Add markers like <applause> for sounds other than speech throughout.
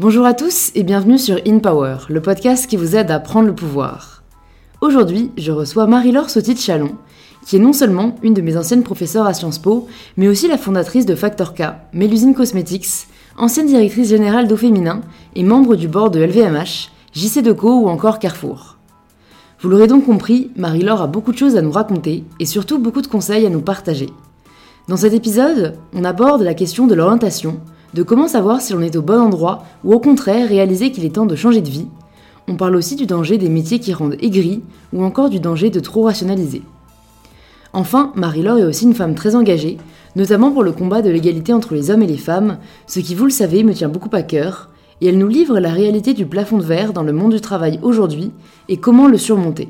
Bonjour à tous et bienvenue sur In Power, le podcast qui vous aide à prendre le pouvoir. Aujourd'hui, je reçois Marie-Laure Sautit-Chalon, qui est non seulement une de mes anciennes professeurs à Sciences Po, mais aussi la fondatrice de Factor K, Mélusine Cosmetics, ancienne directrice générale d'Eau Féminin et membre du board de LVMH, JC Deco ou encore Carrefour. Vous l'aurez donc compris, Marie-Laure a beaucoup de choses à nous raconter et surtout beaucoup de conseils à nous partager. Dans cet épisode, on aborde la question de l'orientation, de comment savoir si l'on est au bon endroit ou au contraire réaliser qu'il est temps de changer de vie. On parle aussi du danger des métiers qui rendent aigris ou encore du danger de trop rationaliser. Enfin, Marie-Laure est aussi une femme très engagée, notamment pour le combat de l'égalité entre les hommes et les femmes, ce qui, vous le savez, me tient beaucoup à cœur, et elle nous livre la réalité du plafond de verre dans le monde du travail aujourd'hui et comment le surmonter.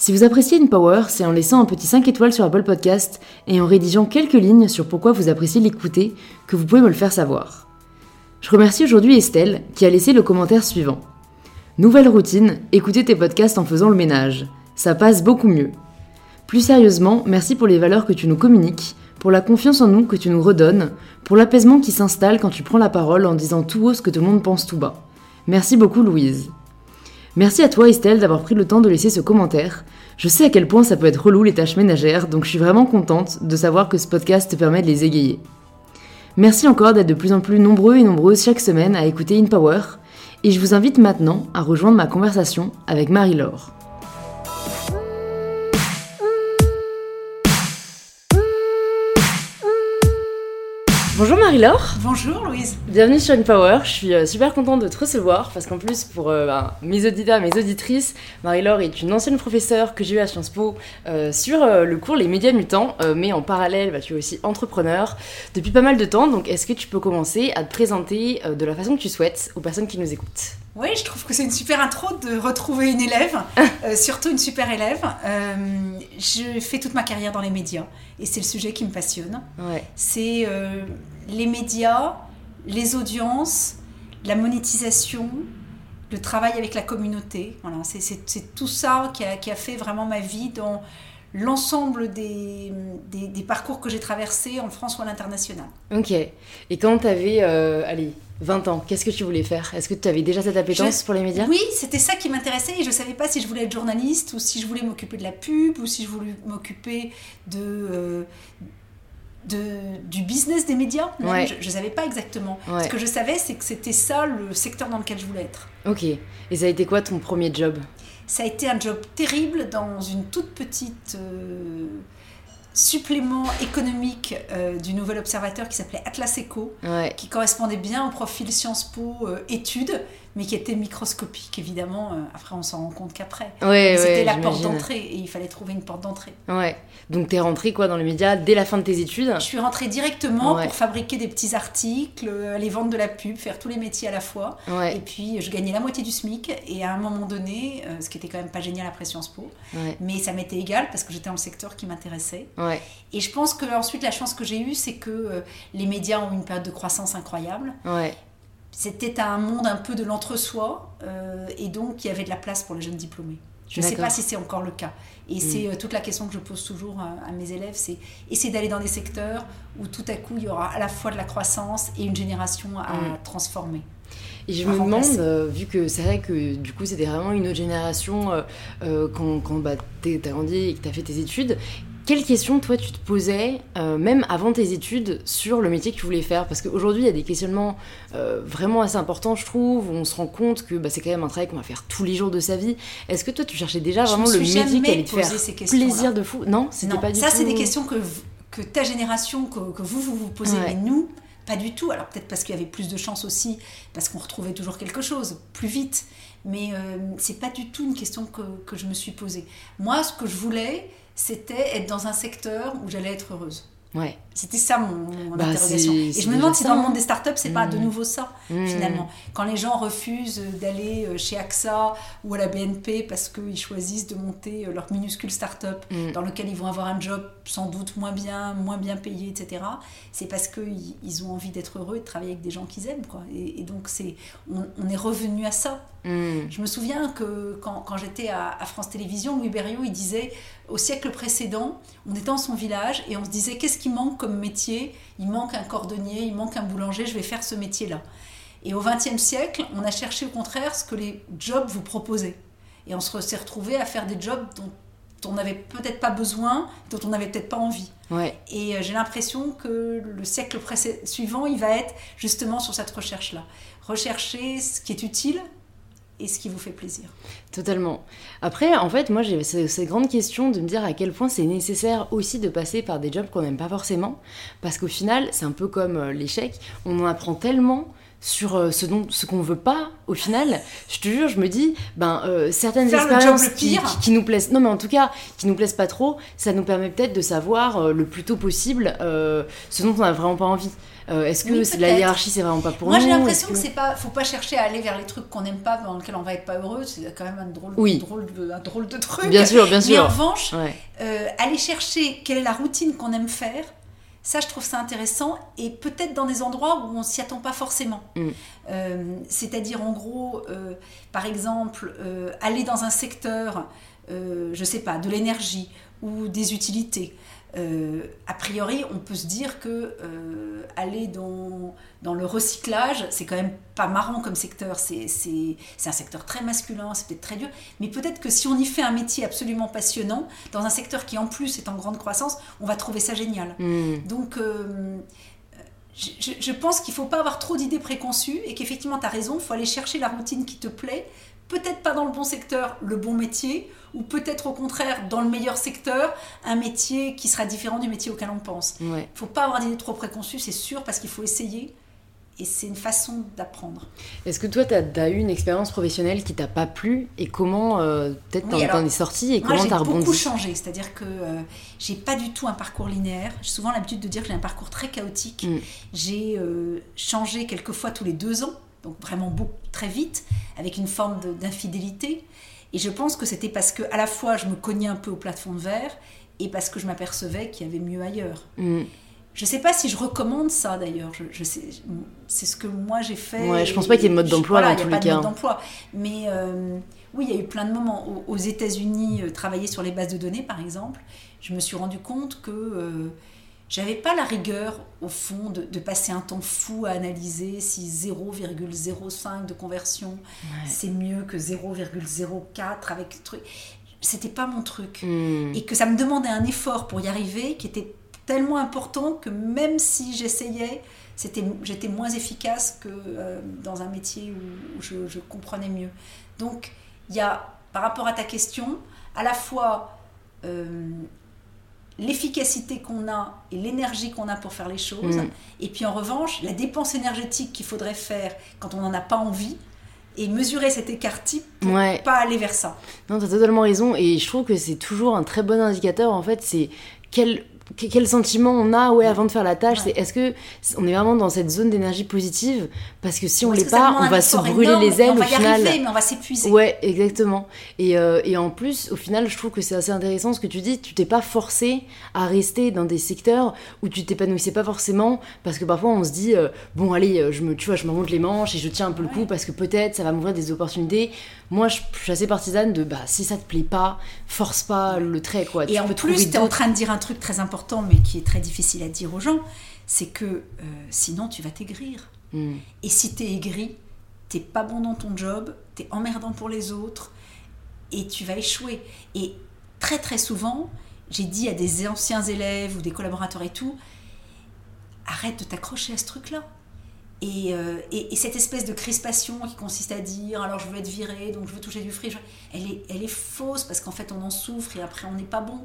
Si vous appréciez InPower, c'est en laissant un petit 5 étoiles sur Apple Podcast et en rédigeant quelques lignes sur pourquoi vous appréciez l'écouter que vous pouvez me le faire savoir. Je remercie aujourd'hui Estelle qui a laissé le commentaire suivant. Nouvelle routine, écoutez tes podcasts en faisant le ménage. Ça passe beaucoup mieux. Plus sérieusement, merci pour les valeurs que tu nous communiques, pour la confiance en nous que tu nous redonnes, pour l'apaisement qui s'installe quand tu prends la parole en disant tout haut ce que tout le monde pense tout bas. Merci beaucoup Louise. Merci à toi Estelle d'avoir pris le temps de laisser ce commentaire. Je sais à quel point ça peut être relou les tâches ménagères, donc je suis vraiment contente de savoir que ce podcast te permet de les égayer. Merci encore d'être de plus en plus nombreux et nombreuses chaque semaine à écouter InPower, et je vous invite maintenant à rejoindre ma conversation avec Marie-Laure. Bonjour Marie-Laure. Bonjour Louise. Bienvenue sur Power. Je suis euh, super contente de te recevoir parce qu'en plus, pour euh, ben, mes auditeurs, mes auditrices, Marie-Laure est une ancienne professeure que j'ai eue à Sciences Po euh, sur le cours Les médias mutants, mais en parallèle, bah, tu es aussi entrepreneur depuis pas mal de temps. Donc, est-ce que tu peux commencer à te présenter de la façon que tu souhaites aux personnes qui nous écoutent? Oui, je trouve que c'est une super intro de retrouver une élève, <laughs> surtout une super élève. je fais toute ma carrière dans les médias et c'est le sujet qui me passionne. Ouais. C'est les médias, les audiences, la monétisation, le travail avec la communauté. Voilà, c'est tout ça qui a, fait vraiment ma vie dans l'ensemble des, des, parcours que j'ai traversés en France ou à l'international. Ok. Et quand tu avais, euh, allez, 20 ans, qu'est-ce que tu voulais faire? Est-ce que tu avais déjà cette appétence pour les médias? Oui, c'était ça qui m'intéressait et je ne savais pas si je voulais être journaliste ou si je voulais m'occuper de la pub ou si je voulais m'occuper de, euh, du business des médias. Je ne savais pas exactement. Ce que je savais, c'est que c'était ça le secteur dans lequel je voulais être. Ok. Et ça a été quoi ton premier job? Ça a été un job terrible dans une toute petite... Euh, supplément économique euh, du nouvel observateur qui s'appelait Atlas Eco, qui correspondait bien au profil Sciences Po euh, études, mais qui était microscopique, évidemment. Euh, après, on s'en rend compte qu'après. C'était la porte d'entrée et il fallait trouver une porte d'entrée. Ouais. Donc, tu es rentrée quoi, dans les médias dès la fin de tes études Je suis rentrée directement pour fabriquer des petits articles, aller vendre de la pub, faire tous les métiers à la fois. Et puis, je gagnais la moitié du SMIC. Et à un moment donné, euh, ce qui était quand même pas génial après Sciences Po, mais ça m'était égal parce que j'étais dans le secteur qui m'intéressait. Et je pense que ensuite, la chance que j'ai eue, c'est que euh, les médias ont une période de croissance incroyable. C'était un monde un peu de l'entre-soi euh, et donc il y avait de la place pour les jeunes diplômés. Je ne sais pas si c'est encore le cas. Et mm. c'est euh, toute la question que je pose toujours à, mes élèves, c'est essayer d'aller dans des secteurs où tout à coup il y aura à la fois de la croissance et une génération à mm. transformer. Et je me demande, euh, vu que c'est vrai que du coup c'était vraiment une autre génération quand, quand bah, tu as grandi et que tu as fait tes études, quelles questions, toi, tu te posais, euh, même avant tes études, sur le métier que tu voulais faire? Parce qu'aujourd'hui, il y a des questionnements euh, vraiment assez importants, je trouve, où on se rend compte que bah, c'est quand même un travail qu'on va faire tous les jours de sa vie. Est-ce que toi, tu cherchais déjà vraiment le métier qui allait te faire? plaisir de fou? Non, c'était pas du ça, tout... Ça, c'est des questions que, que ta génération, que, vous, vous vous posez, mais nous, pas du tout. Alors peut-être parce qu'il y avait plus de chance aussi, parce qu'on retrouvait toujours quelque chose, plus vite. Mais euh, c'est pas du tout une question que, que je me suis posée. Moi, ce que je voulais c'était être dans un secteur où j'allais être heureuse. Ouais. C'était ça mon, bah, interrogation. Et je me demande si dans le monde des startups, c'est pas de mmh. nouveau ça, mmh. finalement. Quand les gens refusent d'aller euh, chez AXA ou à la BNP parce qu'ils choisissent de monter euh, leur minuscule startup mmh. dans lequel ils vont avoir un job sans doute moins bien, moins bien payé, etc., c'est parce qu'ils ont envie d'être heureux et de travailler avec des gens qu'ils aiment. Quoi. Et, donc, c'est, on, est revenu à ça. Je me souviens que quand, quand j'étais à, à, France Télévisions, Louis Berriot, il disait au siècle précédent, on était dans son village et on se disait qu'est-ce qui manque comme métier Il manque un cordonnier, il manque un boulanger, je vais faire ce métier-là. Et au XXe siècle, on a cherché au contraire ce que les jobs vous proposaient. Et on s'est retrouvé à faire des jobs dont on n'avait peut-être pas besoin, dont on n'avait peut-être pas envie. Ouais. Et euh, j'ai l'impression que le siècle suivant, il va être justement sur cette recherche-là. Rechercher ce qui est utile et ce qui vous fait plaisir. Totalement. Après, en fait, moi, j'ai cette grande question de me dire à quel point c'est nécessaire aussi de passer par des jobs qu'on n'aime pas forcément. Parce qu'au final, c'est un peu comme euh, l'échec, on en apprend tellement sur euh, ce dont ce qu'on veut pas au final je te jure je me dis ben euh, certaines expériences qui, qui, nous plaisent non mais en tout cas qui nous plaisent pas trop ça nous permet peut-être de savoir euh, le plus tôt possible ce dont on a vraiment pas envie est-ce que la hiérarchie c'est vraiment pas pour nous moi j'ai l'impression que, c'est pas faut pas chercher à aller vers les trucs qu'on n'aime pas dans lesquels on va être pas heureux c'est quand même un drôle, oui. drôle de, un drôle de truc bien sûr bien sûr mais en revanche aller chercher quelle est la routine qu'on aime faire ça, je trouve ça intéressant et peut-être dans des endroits où on s'y attend pas forcément. Mm. Euh, c'est-à-dire, en gros, euh, par exemple, euh, aller dans un secteur, je sais pas, de l'énergie ou des utilités. Euh, a priori, on peut se dire que euh, aller dans, dans, le recyclage, c'est quand même pas marrant comme secteur. C'est un secteur très masculin, c'est peut-être très dur. Mais peut-être que si on y fait un métier absolument passionnant, dans un secteur qui en plus est en grande croissance, on va trouver ça génial. Hmm. Donc, euh, je, je, pense qu'il ne faut pas avoir trop d'idées préconçues et qu'effectivement, tu as raison, il faut aller chercher la routine qui te plaît peut-être pas dans le bon secteur, le bon métier, ou peut-être au contraire dans le meilleur secteur, un métier qui sera différent du métier auquel on pense. Il ne faut pas avoir d'idées trop préconçues, c'est sûr, parce qu'il faut essayer. Et c'est une façon d'apprendre. Est-ce que toi, tu as, eu une expérience professionnelle qui t'a pas plu Et comment, euh, peut-être, oui, t'en es sortie et comment t'as rebondi? J'ai beaucoup changé. C'est-à-dire que euh, j'ai pas du tout un parcours linéaire. J'ai souvent l'habitude de dire que j'ai un parcours très chaotique. Mm. J'ai euh, changé quelques fois tous les deux ans donc vraiment beaucoup, très vite, avec une forme d'infidélité. Et je pense que c'était parce que à la fois je me cognais un peu au plafond de verre et parce que je m'apercevais qu'il y avait mieux ailleurs. Mm. Je ne sais pas si je recommande ça d'ailleurs. Je, c'est ce que moi j'ai fait. Ouais, je pense pas qu'il y ait de mode d'emploi voilà, dans tous les cas. mode d'emploi. Mais euh, oui, il y a eu plein de moments. Aux, États-Unis, euh, travailler sur les bases de données, par exemple, je me suis rendu compte que euh, j'avais pas la rigueur, au fond, de, passer un temps fou à analyser si 0,05 de conversion, c'est mieux que 0,04 avec truc. C'était pas mon truc. Hmm. Et que ça me demandait un effort pour y arriver qui était tellement important que même si j'essayais, j'étais moins efficace que euh, dans un métier où, je, comprenais mieux. Donc, il y a, par rapport à ta question, à la fois euh, l'efficacité qu'on a et l'énergie qu'on a pour faire les choses. Mm. Et puis en revanche, la dépense énergétique qu'il faudrait faire quand on n'en a pas envie. Et mesurer cet écart type pour pas aller vers ça. Non, tu as totalement raison. Et je trouve que c'est toujours un très bon indicateur. En fait, c'est quel quel sentiment on a ouais avant de faire la tâche c'est est-ce que on est vraiment dans cette zone d'énergie positive? Parce que si on l'est pas on va se brûler les ailes on au final. mais on va s'épuiser. Ouais exactement. Et, euh, et, en plus au final je trouve que c'est assez intéressant ce que tu dis. Tu t'es pas forcé à rester dans des secteurs où tu t'épanouissais pas forcément parce que parfois on se dit euh, bon allez euh, je me tu vois je me les manches et je tiens un peu le coup parce que peut-être ça va m'ouvrir des opportunités. Moi je suis assez partisane de bah si ça te plaît pas force pas le trait quoi. Et en plus tu es en train de dire un truc très important mais qui est très difficile à dire aux gens, c'est que euh, sinon tu vas t'aigrir. Hmm. Et si t'es aigri, t'es pas bon dans ton job, t'es emmerdant pour les autres, et tu vas échouer. Et très très souvent, j'ai dit à des anciens élèves ou des collaborateurs et tout, arrête de t'accrocher à ce truc-là. Et, euh, et, cette espèce de crispation qui consiste à dire alors je veux être viré, donc je veux toucher du fric, elle, est, elle est fausse parce qu'en fait on en souffre et après on n'est pas bon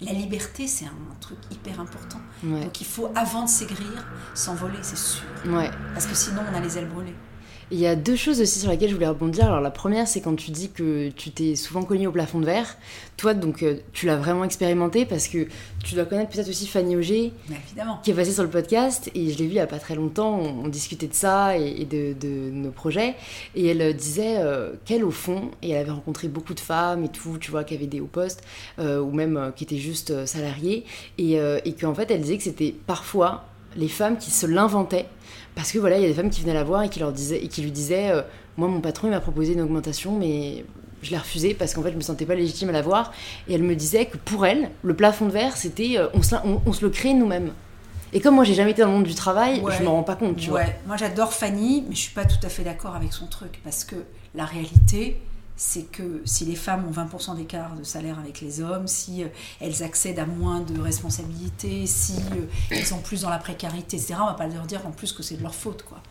la liberté, c'est un truc hyper important. Donc il faut, avant de s'aigrir, s'envoler, c'est sûr. Parce que sinon, on a les ailes brûlées. Il y a deux choses aussi sur lesquelles je voulais rebondir. Alors la première, c'est quand tu dis que tu t'es souvent cogné au plafond de verre. Toi, donc, euh, tu l'as vraiment expérimenté parce que tu dois connaître peut-être aussi Fanny Auger, qui est passée sur le podcast. Et je l'ai vu il n'y a pas très longtemps. On, discutait de ça et, de, nos projets. Et elle euh, disait euh, qu'elle, au fond, et elle avait rencontré beaucoup de femmes et tout, tu vois, qui avaient des hauts postes ou même qui étaient juste salariées. Et, et qu'en fait, elle disait que c'était parfois les femmes qui se l'inventaient parce que voilà, il y a des femmes qui venaient la voir et qui, leur disaient, et qui lui disaient euh, Moi, mon patron, il m'a proposé une augmentation, mais je l'ai refusée parce qu'en fait, je me sentais pas légitime à la voir. Et elle me disait que pour elle, le plafond de verre, c'était euh, on, se, on, se le crée nous-mêmes. Et comme moi, j'ai jamais été dans le monde du travail, je je m'en rends pas compte, tu ouais. Moi, j'adore Fanny, mais je suis pas tout à fait d'accord avec son truc parce que la réalité, c'est que si les femmes ont 20% d'écart de salaire avec les hommes, si euh, elles accèdent à moins de responsabilités, si euh, elles sont plus dans la précarité, etc., on va pas leur dire en plus que c'est de leur faute, quoi.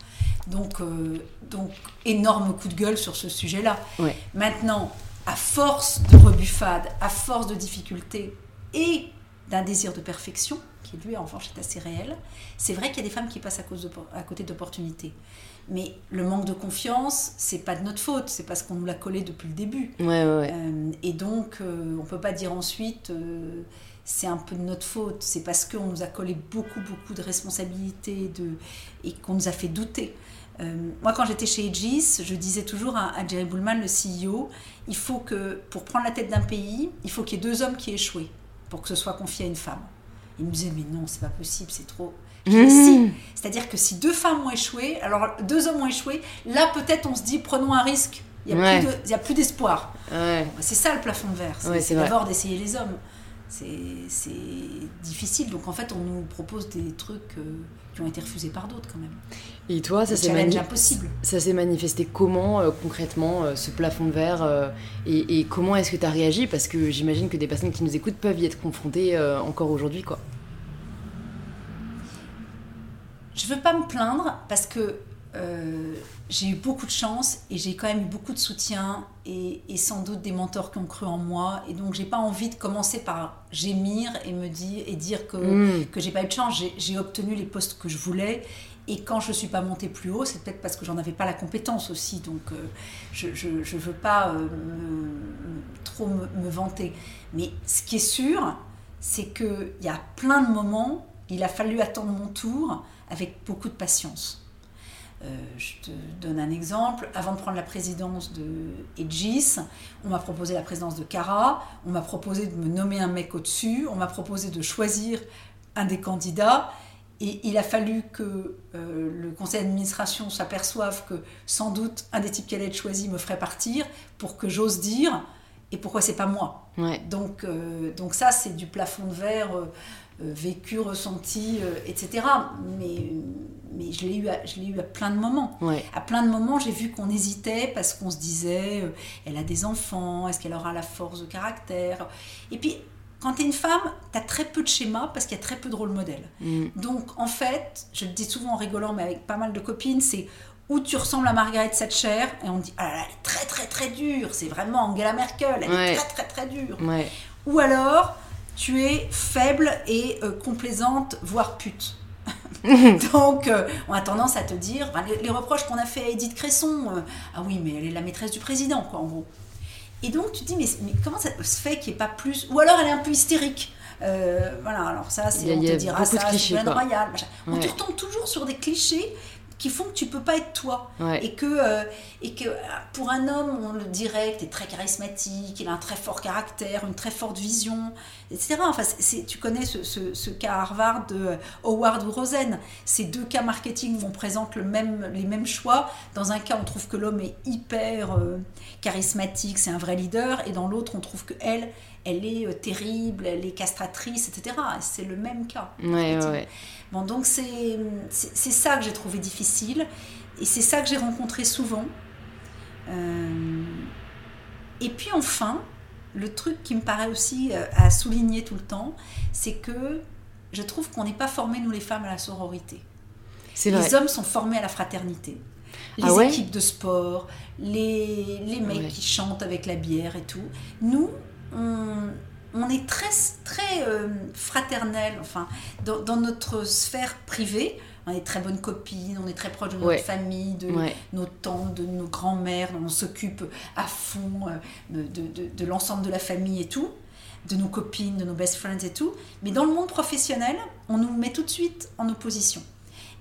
Donc, euh, donc énorme coup de gueule sur ce sujet-là. Maintenant, à force de rebuffades, à force de difficultés et d'un désir de perfection, qui lui en revanche est assez réel, c'est vrai qu'il y a des femmes qui passent à, cause de, à côté d'opportunités. Mais le manque de confiance, c'est pas de notre faute, c'est parce qu'on nous l'a collé depuis le début. Euh, et donc, euh, on peut pas dire ensuite, euh, c'est un peu de notre faute. C'est parce qu'on nous a collé beaucoup, beaucoup de responsabilités de, et qu'on nous a fait douter. moi, quand j'étais chez Aegis, je disais toujours à, à, Jerry Bullman, le CEO, il faut que, pour prendre la tête d'un pays, il faut qu'il y ait deux hommes qui échouent pour que ce soit confié à une femme. Il me disait, mais non, c'est pas possible, c'est trop. Mmh. C'est-à-dire que si deux femmes ont échoué, alors deux hommes ont échoué, là peut-être on se dit prenons un risque. Il n'y a, plus d'espoir. C'est ça le plafond de verre. C'est d'abord d'essayer les hommes. C'est difficile. Donc en fait, on nous propose des trucs euh, qui ont été refusés par d'autres quand même. Et toi, ça s'est manifesté comment euh, concrètement euh, ce plafond de verre et, et, comment est-ce que tu as réagi? Parce que j'imagine que des personnes qui nous écoutent peuvent y être confrontées encore aujourd'hui, quoi. Je veux pas me plaindre parce que euh, j'ai eu beaucoup de chance et j'ai quand même eu beaucoup de soutien et, sans doute des mentors qui ont cru en moi. Et donc, j'ai pas envie de commencer par gémir et me dire, et dire que, mm. que j'ai pas eu de chance. J'ai obtenu les postes que je voulais. Et quand je suis pas montée plus haut, c'est peut-être parce que j'en avais pas la compétence aussi. Donc, euh, je, je, veux pas euh, trop me, me, vanter. Mais ce qui est sûr, c'est qu'il y a plein de moments, il a fallu attendre mon tour avec beaucoup de patience. Euh, je te donne un exemple. Avant de prendre la présidence de Edgis, on m'a proposé la présidence de Cara, on m'a proposé de me nommer un mec au-dessus, on m'a proposé de choisir un des candidats. Et il a fallu que euh, le conseil d'administration s'aperçoive que sans doute un des types qui allait être choisi me ferait partir pour que j'ose dire et pourquoi c'est pas moi. Donc, euh, donc ça, c'est du plafond de verre vécu, ressenti, euh, etc. Mais, mais je l'ai eu, à, je l'ai eu à plein de moments. À plein de moments, j'ai vu qu'on hésitait parce qu'on se disait, euh, elle a des enfants, est-ce qu'elle aura la force de caractère? Et puis, quand tu es une femme, tu as très peu de schémas parce qu'il y a très peu de rôle modèle. Mm. Donc, en fait, je le dis souvent en rigolant, mais avec pas mal de copines, c'est où tu ressembles à Margaret Thatcher? Et on dit ah elle est très très très dure, c'est vraiment Angela Merkel, elle est très très très dure. Ou alors tu es faible et euh, complaisante, voire pute. <laughs> Donc, euh, on a tendance à te dire, les, reproches qu'on a fait à Edith Cresson, euh, ah oui, mais elle est la maîtresse du président, quoi, en gros. Et donc, tu te dis, mais, mais comment ça se fait qu'il n'y ait pas plus Ou alors, elle est un peu hystérique. voilà, alors ça, c'est, on te dira ça, c'est royal. On te retombe toujours sur des clichés qui font que tu peux pas être toi. Et, que, euh, et que pour un homme, on le dirait tu es très charismatique, il a un très fort caractère, une très forte vision, etc. Enfin, c'est, tu connais ce, ce, cas à Harvard de euh, Howard ou Rosen. Ces deux cas marketing où on présente le même, les mêmes choix. Dans un cas, on trouve que l'homme est hyper euh, charismatique, c'est un vrai leader, et dans l'autre, on trouve que elle, elle est terrible, elle est castratrice, etc. C'est le même cas. Ouais, ouais. Bon, donc c'est ça que j'ai trouvé difficile et c'est ça que j'ai rencontré souvent. Euh, et puis enfin, le truc qui me paraît aussi euh, à souligner tout le temps, c'est que je trouve qu'on n'est pas formés, nous les femmes, à la sororité. Les hommes sont formés à la fraternité. Les ah équipes de sport, les, les mecs qui chantent avec la bière et tout. Nous, on, on est très, très euh, fraternel, enfin, dans, notre sphère privée. On est très bonnes copines, on est très proches de notre famille, de nos tantes, de nos grands-mères, on s'occupe à fond euh, de, l'ensemble de la famille et tout, de nos copines, de nos best friends et tout. Mais dans le monde professionnel, on nous met tout de suite en opposition.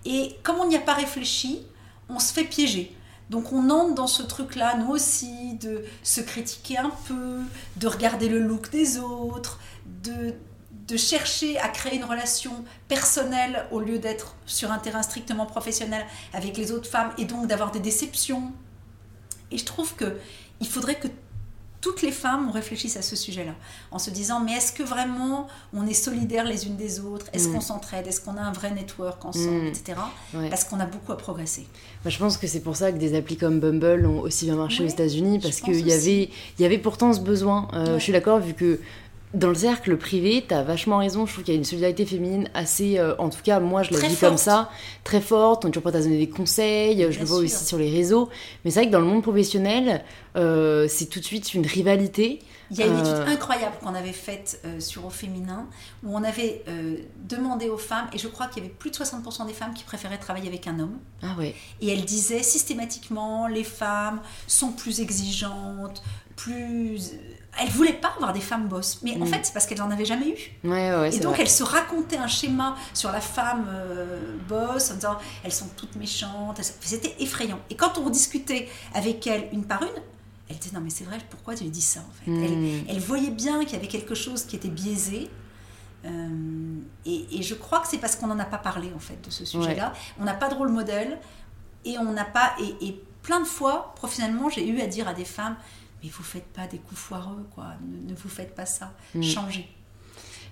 Et comme on n'y a pas réfléchi, on se fait piéger. Donc on entre dans ce truc-là, nous aussi, de se critiquer un peu, de regarder le look des autres, de, de chercher à créer une relation personnelle au lieu d'être sur un terrain strictement professionnel avec les autres femmes et donc d'avoir des déceptions. Et je trouve que il faudrait que toutes les femmes ont réfléchi à ce sujet-là, en se disant mais est-ce que vraiment on est solidaires les unes des autres? Est-ce mm. qu'on s'entraide? Est-ce qu'on a un vrai network ensemble, mm. etc. Parce qu'on a beaucoup à progresser. Bah, je pense que c'est pour ça que des applis comme Bumble ont aussi bien marché aux États-Unis, parce qu'il y avait, y avait pourtant ce besoin. Euh, je suis d'accord, vu que dans le cercle privé, tu as vachement raison. Je trouve qu'il y a une solidarité féminine assez, euh, en tout cas, moi je l'ai vu comme ça, très forte. On est toujours prête à donner des conseils. je le vois aussi sur les réseaux. Mais c'est vrai que dans le monde professionnel, euh, c'est tout de suite une rivalité. Il y a une étude euh, incroyable qu'on avait faite sur Au Féminin, où on avait demandé aux femmes, et je crois qu'il y avait plus de 60% des femmes qui préféraient travailler avec un homme. Ah ouais. Et elles disaient systématiquement, les femmes sont plus exigeantes, plus elle voulait pas avoir des femmes boss. Mais en mm. fait, c'est parce qu'elles n'en avaient jamais eu. et donc, elles se racontaient un schéma sur la femme euh, boss en disant elles sont toutes méchantes. C'était effrayant. Et quand on discutait avec elles une par une, elle disait non, mais c'est vrai, pourquoi tu lui dis ça en fait? Mm. elle, voyait bien qu'il y avait quelque chose qui était biaisé. Euh, et, je crois que c'est parce qu'on n'en a pas parlé en fait de ce sujet-là. On n'a pas de rôle modèle et on n'a pas. Et, et plein de fois, professionnellement, j'ai eu à dire à des femmes mais vous faites pas des coups foireux, quoi. Ne, vous faites pas ça. Mm. Changez.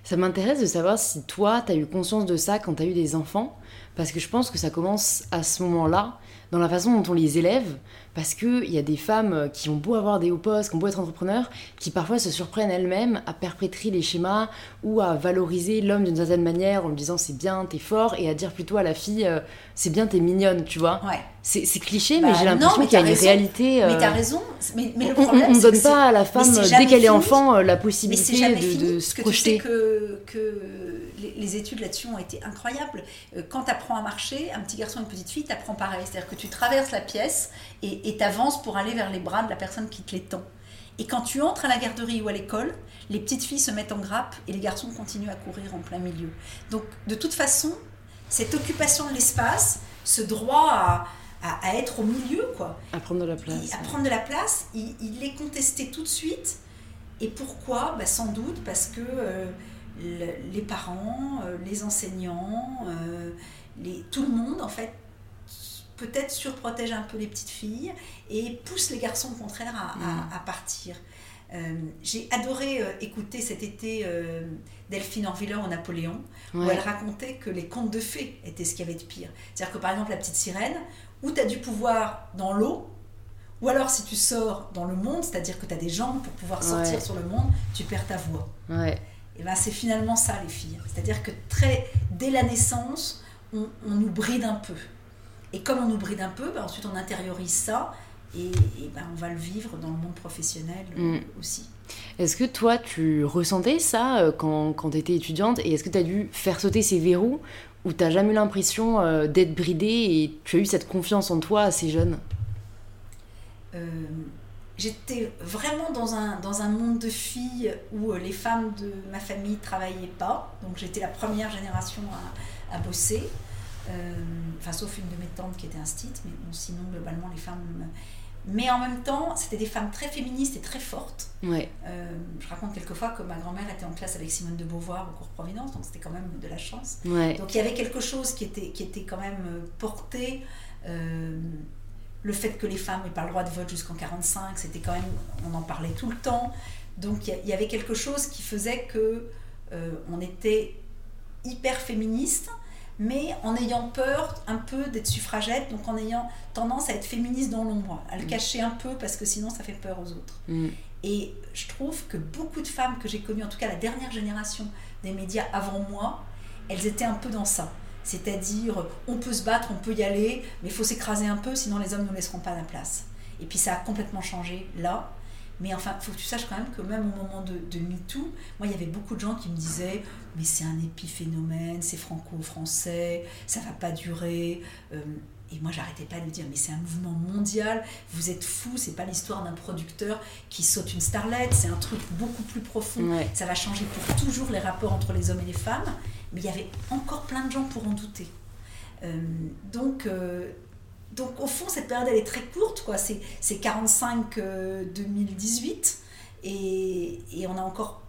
Ça m'intéresse de savoir si toi, tu as eu conscience de ça quand tu as eu des enfants, parce que je pense que ça commence à ce moment-là, dans la façon dont on les élève, parce qu'il y a des femmes qui ont beau avoir des hauts postes, qui ont beau être entrepreneurs, qui parfois se surprennent elles-mêmes à perpétrer les schémas ou à valoriser l'homme d'une certaine manière en lui disant c'est bien, t'es fort, et à dire plutôt à la fille euh, c'est bien, t'es mignonne, tu vois. Ouais. C'est cliché, mais bah j'ai l'impression qu'il y a une réalité. Euh, mais t'as raison. Mais, le problème, on ne donne pas à la femme, dès qu'elle est enfant, euh, la possibilité de, de, se que projeter. Tu sais que, que les, études là-dessus ont été incroyables. Quand tu apprends à marcher, un petit garçon, une petite fille, t'apprends pareil. C'est-à-dire que tu traverses la pièce et t'avances pour aller vers les bras de la personne qui te les tend. Et quand tu entres à la garderie ou à l'école, les petites filles se mettent en grappe et les garçons continuent à courir en plein milieu. Donc, de toute façon, cette occupation de l'espace, ce droit à, à, être au milieu, quoi. À prendre de la place. à prendre de la place, il, il est contesté tout de suite. Et pourquoi? Bah, Sans doute parce que euh, les parents, euh, les enseignants, euh, les, tout le monde, en fait, peut-être surprotège un peu les petites filles et pousse les garçons au contraire à, à, partir. J'ai adoré écouter cet été Delphine Orviller au Napoléon, où elle racontait que les contes de fées étaient ce qu'il y avait de pire. C'est-à-dire que par exemple, la petite sirène, où tu as du pouvoir dans l'eau, ou alors si tu sors dans le monde, c'est-à-dire que tu as des jambes pour pouvoir sortir sur le monde, tu perds ta voix. Et ben c'est finalement ça les filles. C'est-à-dire que très dès la naissance, on, on nous bride un peu. Et comme on nous bride un peu, ben ensuite on intériorise ça et, ben on va le vivre dans le monde professionnel euh, mm. aussi. Est-ce que toi, tu ressentais ça euh, quand, quand tu étais étudiante? Et est-ce que tu as dû faire sauter ces verrous ou tu n'as jamais eu l'impression euh, d'être bridée et tu as eu cette confiance en toi assez jeune J'étais vraiment dans un, monde de filles où les femmes de ma famille travaillaient pas. Donc j'étais la première génération à, bosser. Euh, enfin, sauf une de mes tantes qui était instite, mais sinon, globalement, les femmes. Mais en même temps, c'était des femmes très féministes et très fortes. Ouais. Euh, je raconte quelquefois que ma grand-mère était en classe avec Simone de Beauvoir au cours Providence, donc c'était quand même de la chance. Ouais. Donc il y avait quelque chose qui était, qui était quand même euh, porté. le fait que les femmes n'aient pas le droit de vote jusqu'en 45, c'était quand même, on en parlait tout le temps. Donc il y, avait quelque chose qui faisait que on était hyper féministe, mais en ayant peur un peu d'être suffragette, donc en ayant tendance à être féministe dans l'ombre, à le mm. cacher un peu parce que sinon ça fait peur aux autres. Mm. Et je trouve que beaucoup de femmes que j'ai connues, en tout cas la dernière génération des médias avant moi, elles étaient un peu dans ça. C'est-à-dire, on peut se battre, on peut y aller, mais il faut s'écraser un peu, sinon les hommes ne nous laisseront pas la place. Et puis ça a complètement changé là. Mais enfin, il faut que tu saches quand même que même au moment de, de MeToo, moi, il y avait beaucoup de gens qui me disaient Mais c'est un épiphénomène, c'est franco-français, ça va pas durer. Euh, et moi, j'arrêtais pas de dire Mais c'est un mouvement mondial, vous êtes fous, c'est pas l'histoire d'un producteur qui saute une starlette, c'est un truc beaucoup plus profond. Ça va changer pour toujours les rapports entre les hommes et les femmes. Mais il y avait encore plein de gens pour en douter. Euh, donc, euh, donc au fond, cette période, elle est très courte, quoi. C'est 45-2018, euh, et, et, on a encore...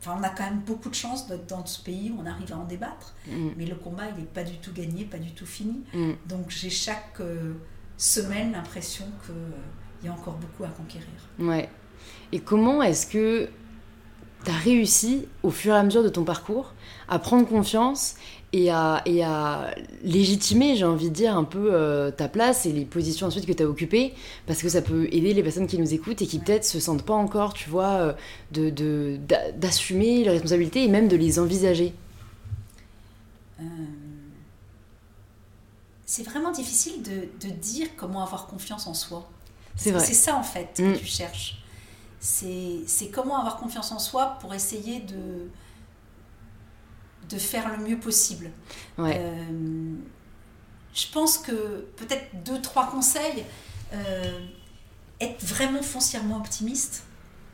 Enfin, on a quand même beaucoup de chance d'être dans ce pays où on arrive à en débattre. Mm. Mais le combat, il n'est pas du tout gagné, pas du tout fini. Mm. Donc j'ai chaque euh, semaine l'impression qu'il euh, y a encore beaucoup à conquérir. Ouais. Et comment est-ce que tu as réussi, au fur et à mesure de ton parcours, à prendre confiance et à, et à légitimer, j'ai envie de dire, un peu euh, ta place et les positions ensuite que tu as occupées, parce que ça peut aider les personnes qui nous écoutent et qui peut-être se sentent pas encore, tu vois, euh, de, d'assumer leurs responsabilités et même de les envisager. Euh, c'est vraiment difficile de, de, dire comment avoir confiance en soi. C'est vrai. C'est ça en fait que mm. tu cherches. C'est comment avoir confiance en soi pour essayer de de faire le mieux possible. Euh, je pense que peut-être deux, trois conseils. Euh, être vraiment foncièrement optimiste.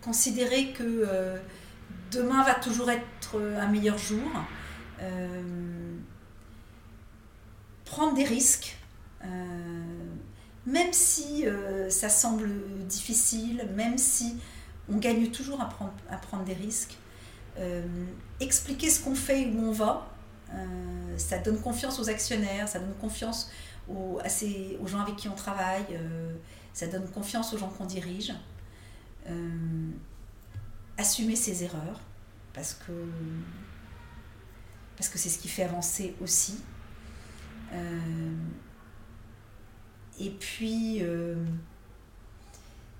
Considérer que euh, demain va toujours être un meilleur jour. prendre des risques. même si ça semble difficile, même si on gagne toujours à prendre, à prendre des risques. Euh, expliquer ce qu'on fait et où on va, euh, ça donne confiance aux actionnaires, ça donne confiance aux, gens avec qui on travaille, euh, ça donne confiance aux gens qu'on dirige. assumer ses erreurs, parce que parce que c'est ce qui fait avancer aussi. et puis,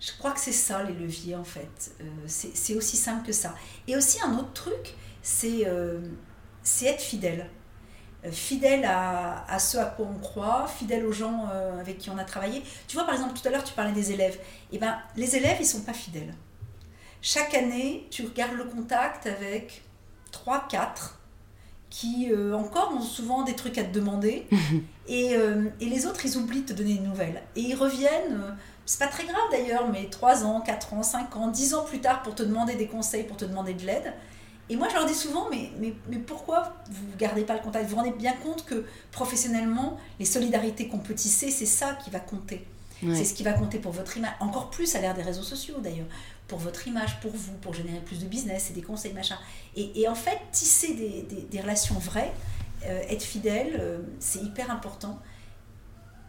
je crois que c'est ça les leviers en fait. Euh, c'est aussi simple que ça. Et aussi un autre truc, c'est euh, être fidèle. Euh, fidèle à, à, ce à quoi on croit, fidèle aux gens avec qui on a travaillé. Tu vois, par exemple, tout à l'heure, tu parlais des élèves. Eh ben, les élèves, ils sont pas fidèles. Chaque année, tu regardes le contact avec 3, 4 qui encore ont souvent des trucs à te demander. <laughs> et, et, les autres, ils oublient de te donner des nouvelles. Et ils reviennent c'est pas très grave d'ailleurs, mais 3 ans, 4 ans, 5 ans, 10 ans plus tard pour te demander des conseils, pour te demander de l'aide. Et moi, je leur dis souvent, mais, mais, mais pourquoi vous ne gardez pas le contact? Vous vous rendez bien compte que professionnellement, les solidarités qu'on peut tisser, c'est ça qui va compter. C'est ce qui va compter pour votre image. Encore plus à l'ère des réseaux sociaux d'ailleurs. Pour votre image, pour vous, pour générer plus de business et des conseils, machin. Et, et en fait, tisser des, des, des relations vraies, euh, être fidèle, euh, c'est hyper important.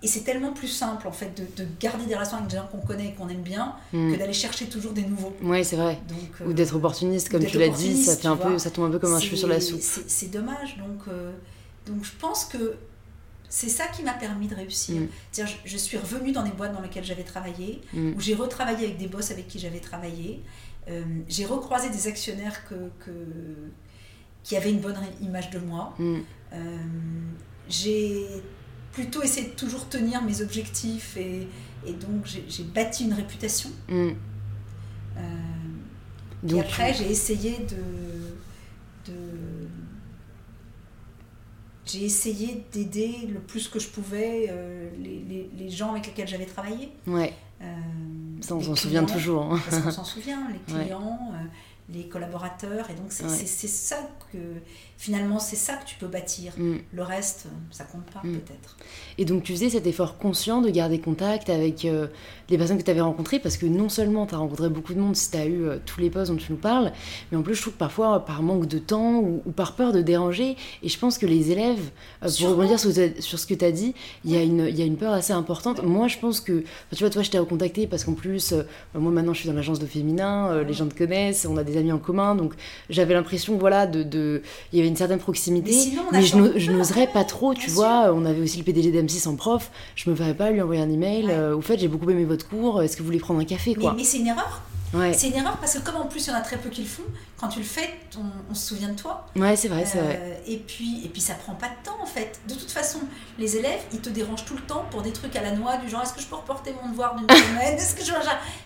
Et c'est tellement plus simple en fait de, garder des relations avec des gens qu'on connaît et qu'on aime bien hmm. que d'aller chercher toujours des nouveaux. Oui, c'est vrai. ou euh, d'être opportuniste, comme tu l'as dit, ça, fait un peu, ça tombe un peu comme un cheveu sur la soupe. C'est dommage. Donc, euh, donc je pense que c'est ça qui m'a permis de réussir. Hmm. Je, je, suis revenue dans des boîtes dans lesquelles j'avais travaillé, hmm. où j'ai retravaillé avec des boss avec qui j'avais travaillé. Euh, j'ai recroisé des actionnaires que, que, qui avaient une bonne image de moi. j'ai plutôt essayer de toujours tenir mes objectifs et, et donc j'ai bâti une réputation. Mm. Euh, et après, j'ai essayé de, de j'ai essayé d'aider le plus que je pouvais euh, les, les, les, gens avec lesquels j'avais travaillé. Ouais. Euh, ça, on s'en souvient toujours. Hein. Parce qu'on s'en souvient, les <laughs> clients, les collaborateurs. Et donc, c'est ça que, finalement, c'est ça que tu peux bâtir. Mm. Le reste, ça compte pas, mm. peut-être. Et donc, tu faisais cet effort conscient de garder contact avec euh, les personnes que tu avais rencontrées, parce que non seulement tu as rencontré beaucoup de monde si tu as eu euh, tous les postes dont tu nous parles, mais en plus, je trouve que parfois, par manque de temps ou, par peur de déranger, et je pense que les élèves, euh, pour rebondir sur, sur, ce que tu as dit, il y, a une, y a une peur assez importante. Moi, je pense que, tu vois, toi, je t'ai recontacté parce qu'en plus, moi maintenant, je suis dans l'agence de féminin, les gens te connaissent, on a des amis en commun, donc j'avais l'impression, voilà, de, de, il y avait une certaine proximité, mais, je n'oserais pas trop, tu vois. On avait aussi le PDG d'M6 en prof, je me ferais pas lui envoyer un email. Euh, au fait, j'ai beaucoup aimé votre cours, est-ce que vous voulez prendre un café, quoi? Mais, c'est une erreur. C'est une erreur parce que comme en plus il y en a très peu qui le font, quand tu le fais, on, se souvient de toi. Ouais, c'est vrai, c'est vrai. Euh, et puis, et puis ça prend pas de temps en fait. De toute façon, les élèves, ils te dérangent tout le temps pour des trucs à la noix du genre est-ce que je peux reporter mon devoir d'une <laughs> semaine? Est-ce que je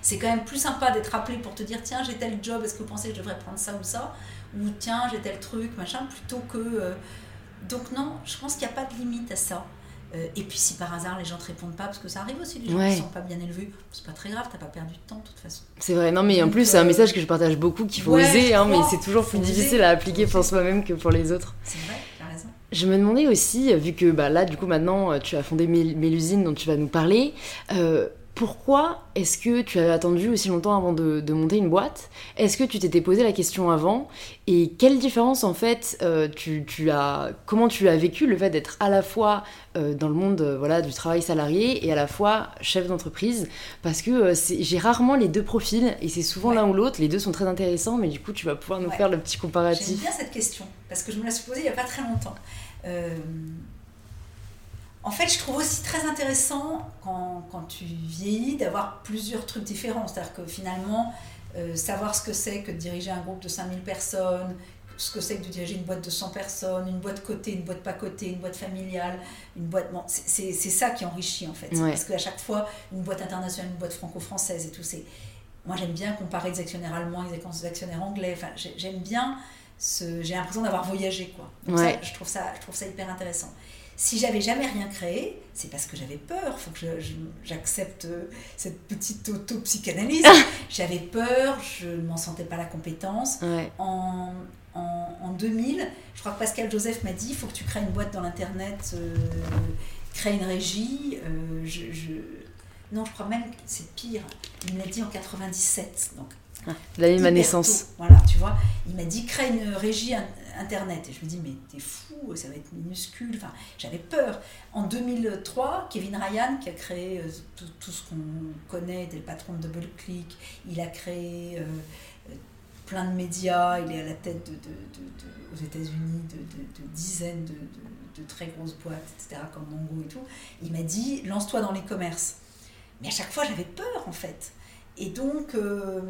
C'est quand même plus sympa d'être appelé pour te dire tiens j'ai tel job, est-ce que vous pensez que je devrais prendre ça ou ça? Ou tiens j'ai tel truc machin plutôt que euh, donc non, je pense qu'il n'y a pas de limite à ça. Euh, et puis si par hasard les gens ne te répondent pas, parce que ça arrive aussi, les gens qui ne sont pas bien élevés, c'est pas très grave, t'as pas perdu de temps de toute façon. C'est vrai, non mais en plus c'est un euh, message que je partage beaucoup, qu'il faut oser, hein, mais c'est toujours plus difficile à appliquer pour soi-même que pour les autres. C'est vrai, t'as raison. Je me demandais aussi, vu que bah, là du coup maintenant tu as fondé Mélusine dont tu vas nous parler, euh, pourquoi est-ce que tu as attendu aussi longtemps avant de, monter une boîte? Est-ce que tu t'étais posé la question avant? Et quelle différence en fait euh, tu, as Comment tu as vécu le fait d'être à la fois euh, dans le monde euh, voilà du travail salarié et à la fois chef d'entreprise? Parce que j'ai rarement les deux profils et c'est souvent l'un ou l'autre. Les deux sont très intéressants, mais du coup tu vas pouvoir nous faire le petit comparatif. J'aime bien cette question parce que je me la suis posée il n'y a pas très longtemps. En fait, je trouve aussi très intéressant quand, quand tu vieillis d'avoir plusieurs trucs différents. C'est-à-dire que finalement, euh, savoir ce que c'est que de diriger un groupe de 5000 personnes, ce que c'est que de diriger une boîte de 100 personnes, une boîte cotée, une boîte pas cotée, une boîte familiale, une boîte... Bon, c'est ça qui enrichit en fait. Parce qu'à chaque fois, une boîte internationale, une boîte franco-française et tout, c'est... Moi, j'aime bien comparer des actionnaires allemands avec des actionnaires anglais. Enfin, j'aime bien... Ce... J'ai l'impression d'avoir voyagé, quoi. Donc ça, je, trouve ça, je trouve ça hyper intéressant. Si j'avais jamais rien créé, c'est parce que j'avais peur. Il faut que j'accepte euh, cette petite auto-psychanalyse. <laughs> j'avais peur, je ne m'en sentais pas la compétence. En, en, 2000, je crois que Pascal Joseph m'a dit il faut que tu crées une boîte dans l'Internet, euh, crée une régie. Euh, je, non, je crois même que c'est pire. Il me l'a dit en 97. Donc, ah, l'année de ma naissance. Voilà, tu vois. Il m'a dit crée une régie Internet. Et je me dis, mais t'es fou, ça va être minuscule. Enfin, j'avais peur. En 2003, Kevin Ryan, qui a créé euh, tout, ce qu'on connaît, était le patron de DoubleClick, il a créé euh, plein de médias, il est à la tête de, aux États-Unis de, dizaines de, très grosses boîtes, etc., comme Mongo et tout. Il m'a dit, lance-toi dans les commerces. Mais à chaque fois, j'avais peur, en fait. Et donc, euh,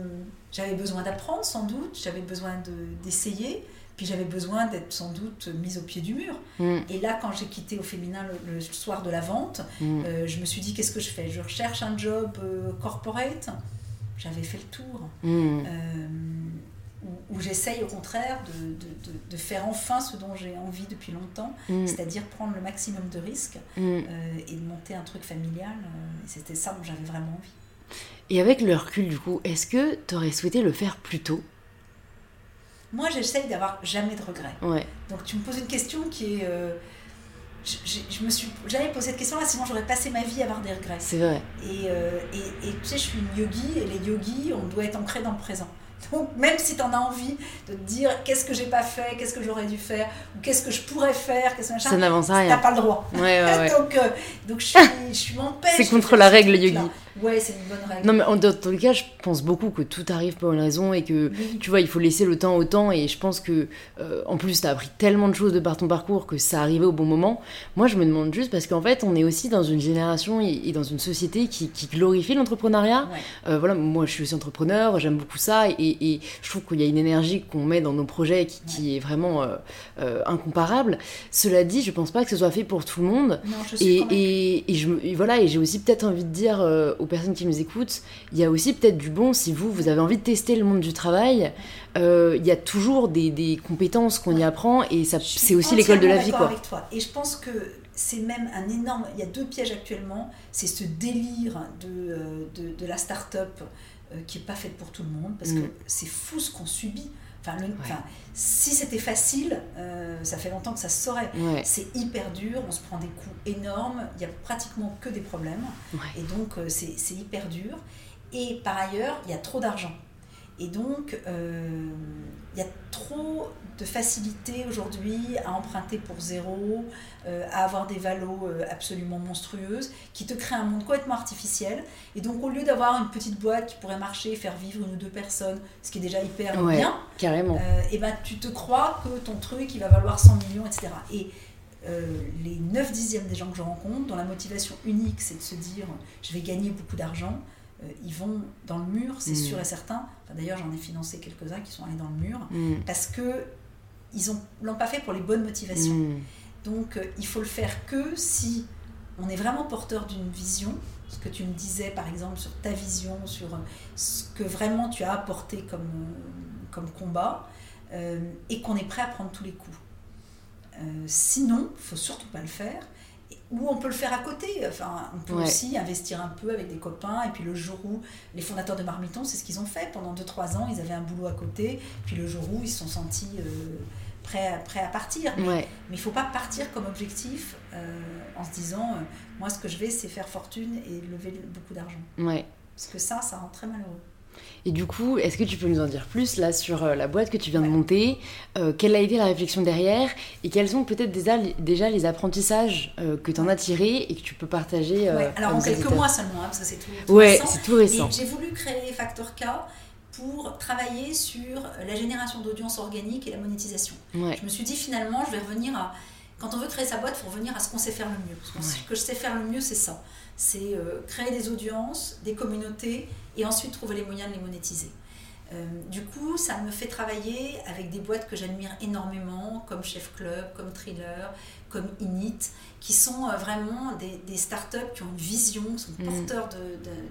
j'avais besoin d'apprendre, sans doute, j'avais besoin d'essayer. Puis j'avais besoin d'être sans doute mise au pied du mur. Mm. Et là, quand j'ai quitté au féminin le, soir de la vente, mm. euh, je me suis dit qu'est-ce que je fais? Je recherche un job euh, corporate? J'avais fait le tour. Mm. Euh, où, j'essaye au contraire de, de, de, faire enfin ce dont j'ai envie depuis longtemps, c'est-à-dire prendre le maximum de risques et de monter un truc familial. C'était ça dont j'avais vraiment envie. Et avec le recul, du coup, est-ce que tu aurais souhaité le faire plus tôt? Moi, j'essaye d'avoir jamais de regrets. Donc, tu me poses une question qui est. Euh, je, me suis jamais posé cette question-là, sinon j'aurais passé ma vie à avoir des regrets. C'est vrai. Et, euh, et, et, tu sais, je suis une yogi, et les yogis, on doit être ancré dans le présent. Donc, même si tu en as envie de te dire qu'est-ce que j'ai pas fait, qu'est-ce que j'aurais dû faire, ou qu'est-ce que je pourrais faire, qu'est-ce que ça n'avance rien. T'as pas le droit. Ouais, ouais, <laughs> donc, euh, donc, je suis, je m'empêche. C'est contre la règle yogi. Ouais, c'est une bonne règle. Non, mais en tout cas, je pense beaucoup que tout arrive pour une raison et que, tu vois, il faut laisser le temps au temps. Et je pense que, euh, en plus, tu as appris tellement de choses de par ton parcours que ça arrivait au bon moment. Moi, je me demande juste parce qu'en fait, on est aussi dans une génération et, dans une société qui, glorifie l'entrepreneuriat. Euh, voilà, moi, je suis aussi entrepreneur, j'aime beaucoup ça. Et, je trouve qu'il y a une énergie qu'on met dans nos projets qui, est vraiment euh, incomparable. Cela dit, je pense pas que ce soit fait pour tout le monde. Non, je suis et, et, je, voilà, et j'ai aussi peut-être envie de dire personnes qui nous écoutent, il y a aussi peut-être du bon si vous, vous avez envie de tester le monde du travail. Euh, il y a toujours des, des compétences qu'on y apprend et ça, c'est aussi l'école de la vie. Quoi. Avec toi. Et je pense que c'est même un énorme. Il y a deux pièges actuellement. C'est ce délire de, euh, de, de la start-up euh, qui n'est pas faite pour tout le monde parce que mm. c'est fou ce qu'on subit. Enfin, si c'était facile, euh, ça fait longtemps que ça se saurait. C'est hyper dur, on se prend des coups énormes, il n'y a pratiquement que des problèmes. Et donc, euh, c'est hyper dur. Et par ailleurs, il y a trop d'argent. Et donc, euh, il y a trop de facilité aujourd'hui à emprunter pour zéro, euh, à avoir des valos euh, absolument monstrueuses, qui te créent un monde complètement artificiel. Et donc, au lieu d'avoir une petite boîte qui pourrait marcher, faire vivre une ou deux personnes, ce qui est déjà hyper bien, carrément. et ben, tu te crois que ton truc, il va valoir 100 millions, etc. Et les 9 dixièmes des gens que je rencontre, dont la motivation unique, c'est de se dire, je vais gagner beaucoup d'argent, euh, ils vont dans le mur, c'est mm. sûr et certain. D'ailleurs, j'en ai financé quelques-uns qui sont allés dans le mur mm. parce que ils ne l'ont pas fait pour les bonnes motivations. Mm. Donc, euh, il faut le faire que si on est vraiment porteur d'une vision, ce que tu me disais par exemple sur ta vision, sur euh, ce que vraiment tu as apporté comme, comme combat, et qu'on est prêt à prendre tous les coups. sinon, il faut surtout pas le faire ou on peut le faire à côté. Enfin, on peut aussi investir un peu avec des copains. Et puis le jour où les fondateurs de Marmiton, c'est ce qu'ils ont fait. Pendant 2-3 ans, ils avaient un boulot à côté. Puis le jour où ils se sont sentis euh, prêt, à, prêt à partir. Mais il ne faut pas partir comme objectif en se disant moi, ce que je vais, c'est faire fortune et lever beaucoup d'argent. Ouais. Parce que ça, ça rend très malheureux. Et du coup, est-ce que tu peux nous en dire plus là sur euh, la boîte que tu viens de monter euh, Quelle a été la réflexion derrière Et quels sont peut-être déjà, déjà, les apprentissages euh, que tu en as tirés et que tu peux partager Alors en quelques mois seulement, hein, parce que c'est tout, tout, ouais, c'est tout récent. J'ai voulu créer Factor K pour travailler sur la génération d'audience organique et la monétisation. Je me suis dit finalement, je vais revenir à quand on veut créer sa boîte, il faut revenir à ce qu'on sait faire le mieux. Ce que je sais faire le mieux, c'est ça. C'est créer des audiences, des communautés, et ensuite trouver les moyens de les monétiser. Euh, du coup, ça me fait travailler avec des boîtes que j'admire énormément, comme Chef Club, comme Thriller, comme Init, qui sont euh, vraiment des, des startups qui ont une vision, sont mm. porteurs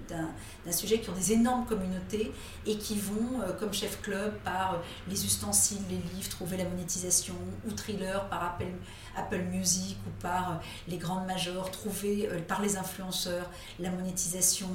d'un sujet, qui ont des énormes communautés et qui vont, euh, comme Chef Club, par les ustensiles, les livres, trouver la monétisation, ou Thriller par Apple, Apple Music ou par les grandes majors, trouver par les influenceurs la monétisation,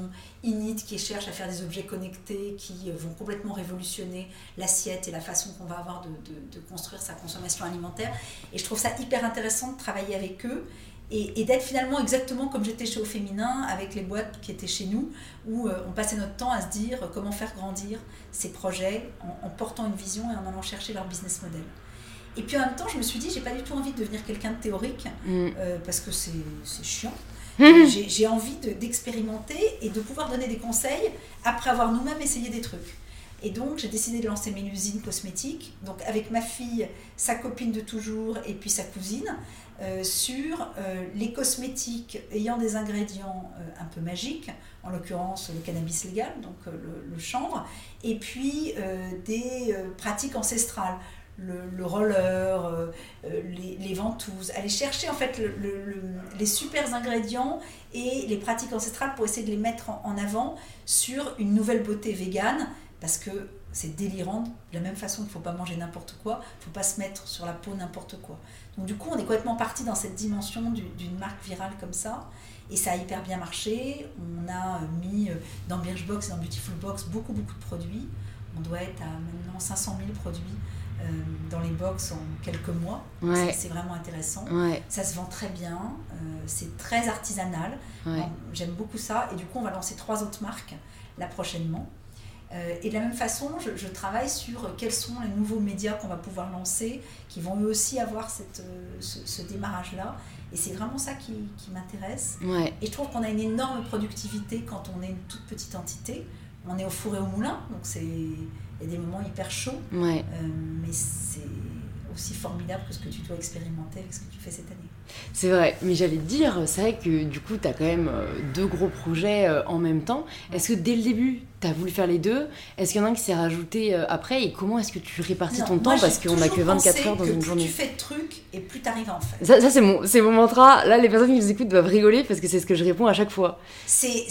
Init qui cherche à faire des objets connectés qui vont complètement révolutionner l'assiette et la façon qu'on va avoir de, construire sa consommation alimentaire. Et je trouve ça hyper intéressant de travailler avec eux et, d'être finalement exactement comme j'étais chez Au Féminin avec les boîtes qui étaient chez nous, où euh, on passait notre temps à se dire comment faire grandir ces projets en, portant une vision et en allant chercher leur business model. Et puis en même temps, je me suis dit, j'ai pas du tout envie de devenir quelqu'un de théorique, mm. euh, parce que c'est chiant. <laughs> J'ai envie d'expérimenter et de pouvoir donner des conseils après avoir nous-mêmes essayé des trucs. Et donc, j'ai décidé de lancer mes usines cosmétiques, donc avec ma fille, sa copine de toujours et puis sa cousine, euh, sur euh, les cosmétiques ayant des ingrédients euh, un peu magiques, en l'occurrence le cannabis légal, donc le, chanvre, et puis des pratiques ancestrales. Le, roller, les, ventouses, aller chercher en fait les super ingrédients et les pratiques ancestrales pour essayer de les mettre en avant sur une nouvelle beauté végane parce que c'est délirant. De la même façon qu'il ne faut pas manger n'importe quoi, il ne faut pas se mettre sur la peau n'importe quoi. Donc du coup, on est complètement parti dans cette dimension d'une marque virale comme ça. Et ça a hyper bien marché. On a mis euh, dans Birchbox et dans Beautiful Box beaucoup, beaucoup de produits. On doit être à maintenant 500 000 produits euh, dans les box en quelques mois. C'est vraiment intéressant. Ça se vend très bien. Euh, c'est très artisanal. J'aime beaucoup ça. Et du coup, on va lancer trois autres marques là prochainement. Euh, et de la même façon, je, travaille sur quels sont les nouveaux médias qu'on va pouvoir lancer, qui vont eux aussi avoir cette, ce, démarrage-là. Et c'est vraiment ça qui, qui m'intéresse. Et je trouve qu'on a une énorme productivité quand on est une toute petite entité. On est au four et au moulin, donc c'est y a des moments hyper chauds. Euh, mais c'est aussi formidable que ce que tu dois expérimenter avec ce que tu fais cette année. C'est vrai, mais j'allais te dire, c'est vrai que du coup, tu as quand même euh, deux gros projets euh, en même temps. Est-ce que dès le début, tu as voulu faire les deux? Est-ce qu'il y en a un qui s'est rajouté euh, après? Et comment est-ce que tu répartis ton temps? Parce qu'on n'a que 24 heures dans une journée. Plus tu fais de trucs et plus tu arrives à en faire. Ça, c'est mon, mon mantra. Là, les personnes qui nous écoutent doivent rigoler parce que c'est ce que je réponds à chaque fois. C'est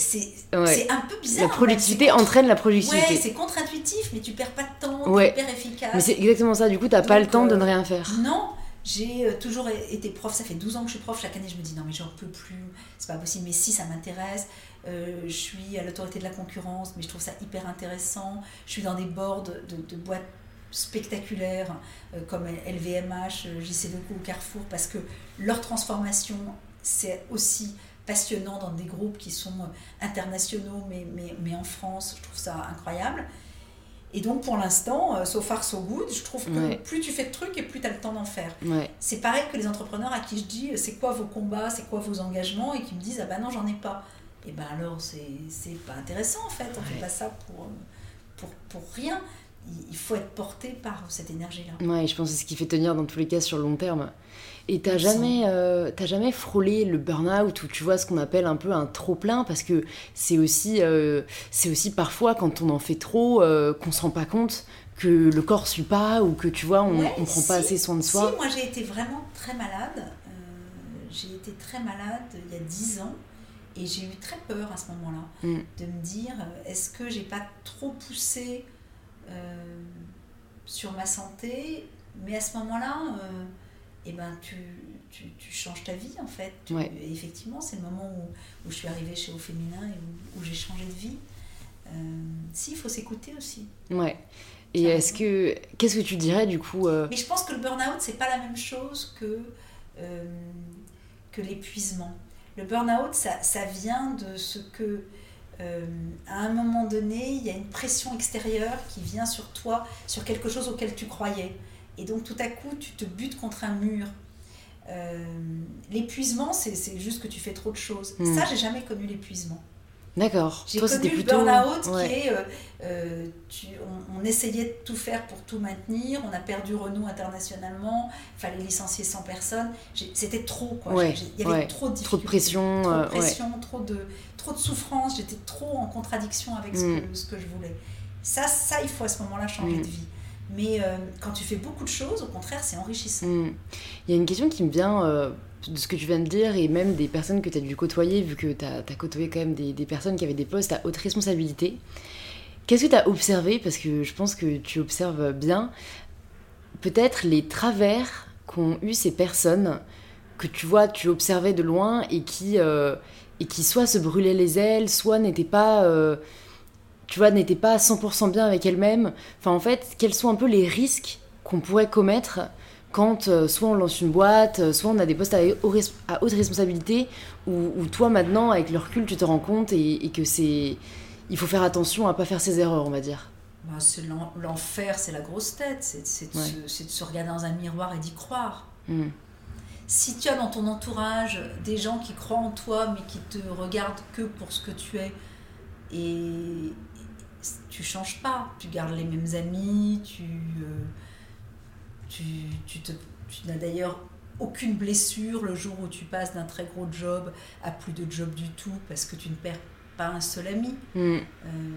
un peu bizarre. La productivité entraîne la productivité. Ouais, c'est contre-intuitif, mais tu perds pas de temps, ouais. hyper efficace. Mais c'est exactement ça. Du coup, tu pas le temps de ne rien faire. Non. J'ai euh, toujours été prof, ça fait 12 ans que je suis prof, chaque année je me dis non mais j'en peux plus, c'est pas possible, mais si ça m'intéresse, euh, je suis à l'autorité de la concurrence, mais je trouve ça hyper intéressant, je suis dans des boards de, boîtes spectaculaires euh, comme LVMH, JC Deco ou Carrefour, parce que leur transformation, c'est aussi passionnant dans des groupes qui sont internationaux, mais, mais en France, je trouve ça incroyable. Et donc pour l'instant, euh, so far so good, je trouve que plus tu fais de trucs et plus tu as le temps d'en faire. C'est pareil que les entrepreneurs à qui je dis c'est quoi vos combats, c'est quoi vos engagements et qui me disent ah ben non j'en ai pas. Et ben alors c'est pas intéressant en fait, on fait pas ça pour, pour, pour rien. Il faut être porté par cette énergie-là. Ouais, je pense que c'est ce qui fait tenir dans tous les cas sur le long terme. Et t'as jamais, euh, jamais frôlé le burn-out ou tu vois ce qu'on appelle un peu un trop-plein parce que c'est aussi, euh, c'est aussi parfois quand on en fait trop euh, qu'on se rend pas compte que le corps suit pas ou que tu vois on, ne prend pas assez soin de soi. Si, moi j'ai été vraiment très malade. j'ai été très malade il y a 10 ans et j'ai eu très peur à ce moment-là mm. de me dire est-ce que j'ai pas trop poussé sur ma santé mais à ce moment-là et eh ben tu, tu, tu, changes ta vie en fait. Et effectivement, c'est le moment où, où, je suis arrivée chez Au Féminin et où, où j'ai changé de vie. Euh, si, il faut s'écouter aussi. Ouais. Et est-ce que. Qu'est-ce que tu dirais du coup euh, Mais je pense que le burn-out, c'est pas la même chose que, euh, que l'épuisement. Le burn-out, ça, ça, vient de ce que. Euh, à un moment donné, il y a une pression extérieure qui vient sur toi, sur quelque chose auquel tu croyais. Et donc tout à coup, tu te butes contre un mur. l'épuisement, c'est juste que tu fais trop de choses. Hmm. Ça, j'ai jamais connu l'épuisement. D'accord. J'ai connu le burn-out qui est, euh, euh, on, essayait de tout faire pour tout maintenir, on a perdu Renault internationalement, il fallait licencier 100 personnes, c'était trop quoi. il y avait trop de Trop de pression. Trop de, pression, trop, de, trop de souffrance, j'étais trop en contradiction avec ce, que, mm. ce, que, je voulais. Ça, ça, il faut à ce moment-là changer mm. de vie. Mais euh, quand tu fais beaucoup de choses, au contraire, c'est enrichissant. Mm. Il y a une question qui me vient de ce que tu viens de dire et même des personnes que tu as dû côtoyer, vu que tu as, côtoyé quand même des, personnes qui avaient des postes à haute responsabilité. Qu'est-ce que tu as observé? Parce que je pense que tu observes bien, peut-être les travers qu'ont eu ces personnes que tu vois, tu observais de loin et qui, euh, et qui soit se brûlaient les ailes, soit n'étaient pas. Euh, tu vois, n'étaient pas 100% bien avec elles-mêmes. Enfin, en fait, quels sont un peu les risques qu'on pourrait commettre quand euh, soit on lance une boîte, euh, soit on a des postes à, haute responsabilité, où, toi maintenant, avec le recul, tu te rends compte et, que c'est... Il faut faire attention à pas faire ses erreurs, on va dire. Bah, l'enfer, c'est la grosse tête, c'est de, se regarder dans un miroir et d'y croire. Hmm. Si tu as dans ton entourage des gens qui croient en toi, mais qui te regardent que pour ce que tu es, et tu changes pas, tu gardes les mêmes amis, tu... Euh, tu, tu, te, tu n'as d'ailleurs aucune blessure le jour où tu passes d'un très gros job à plus de job du tout parce que tu ne perds pas un seul ami. Mm. Euh,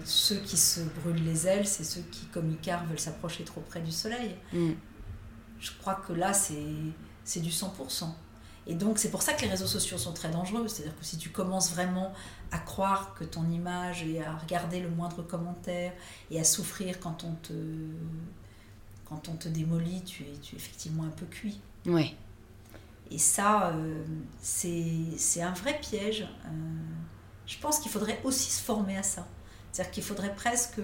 ceux qui se brûlent les ailes, c'est ceux qui, comme Icar, veulent s'approcher trop près du soleil. Mm. Je crois que là, c'est du 100%. Et donc, c'est pour ça que les réseaux sociaux sont très dangereux. C'est-à-dire que si tu commences vraiment à croire que ton image et à regarder le moindre commentaire et à souffrir quand on te quand on te démolit, tu es, tu es effectivement un peu cuit. Ouais. Et ça, euh, c'est un vrai piège. Euh, je pense qu'il faudrait aussi se former à ça. C'est-à-dire qu'il faudrait presque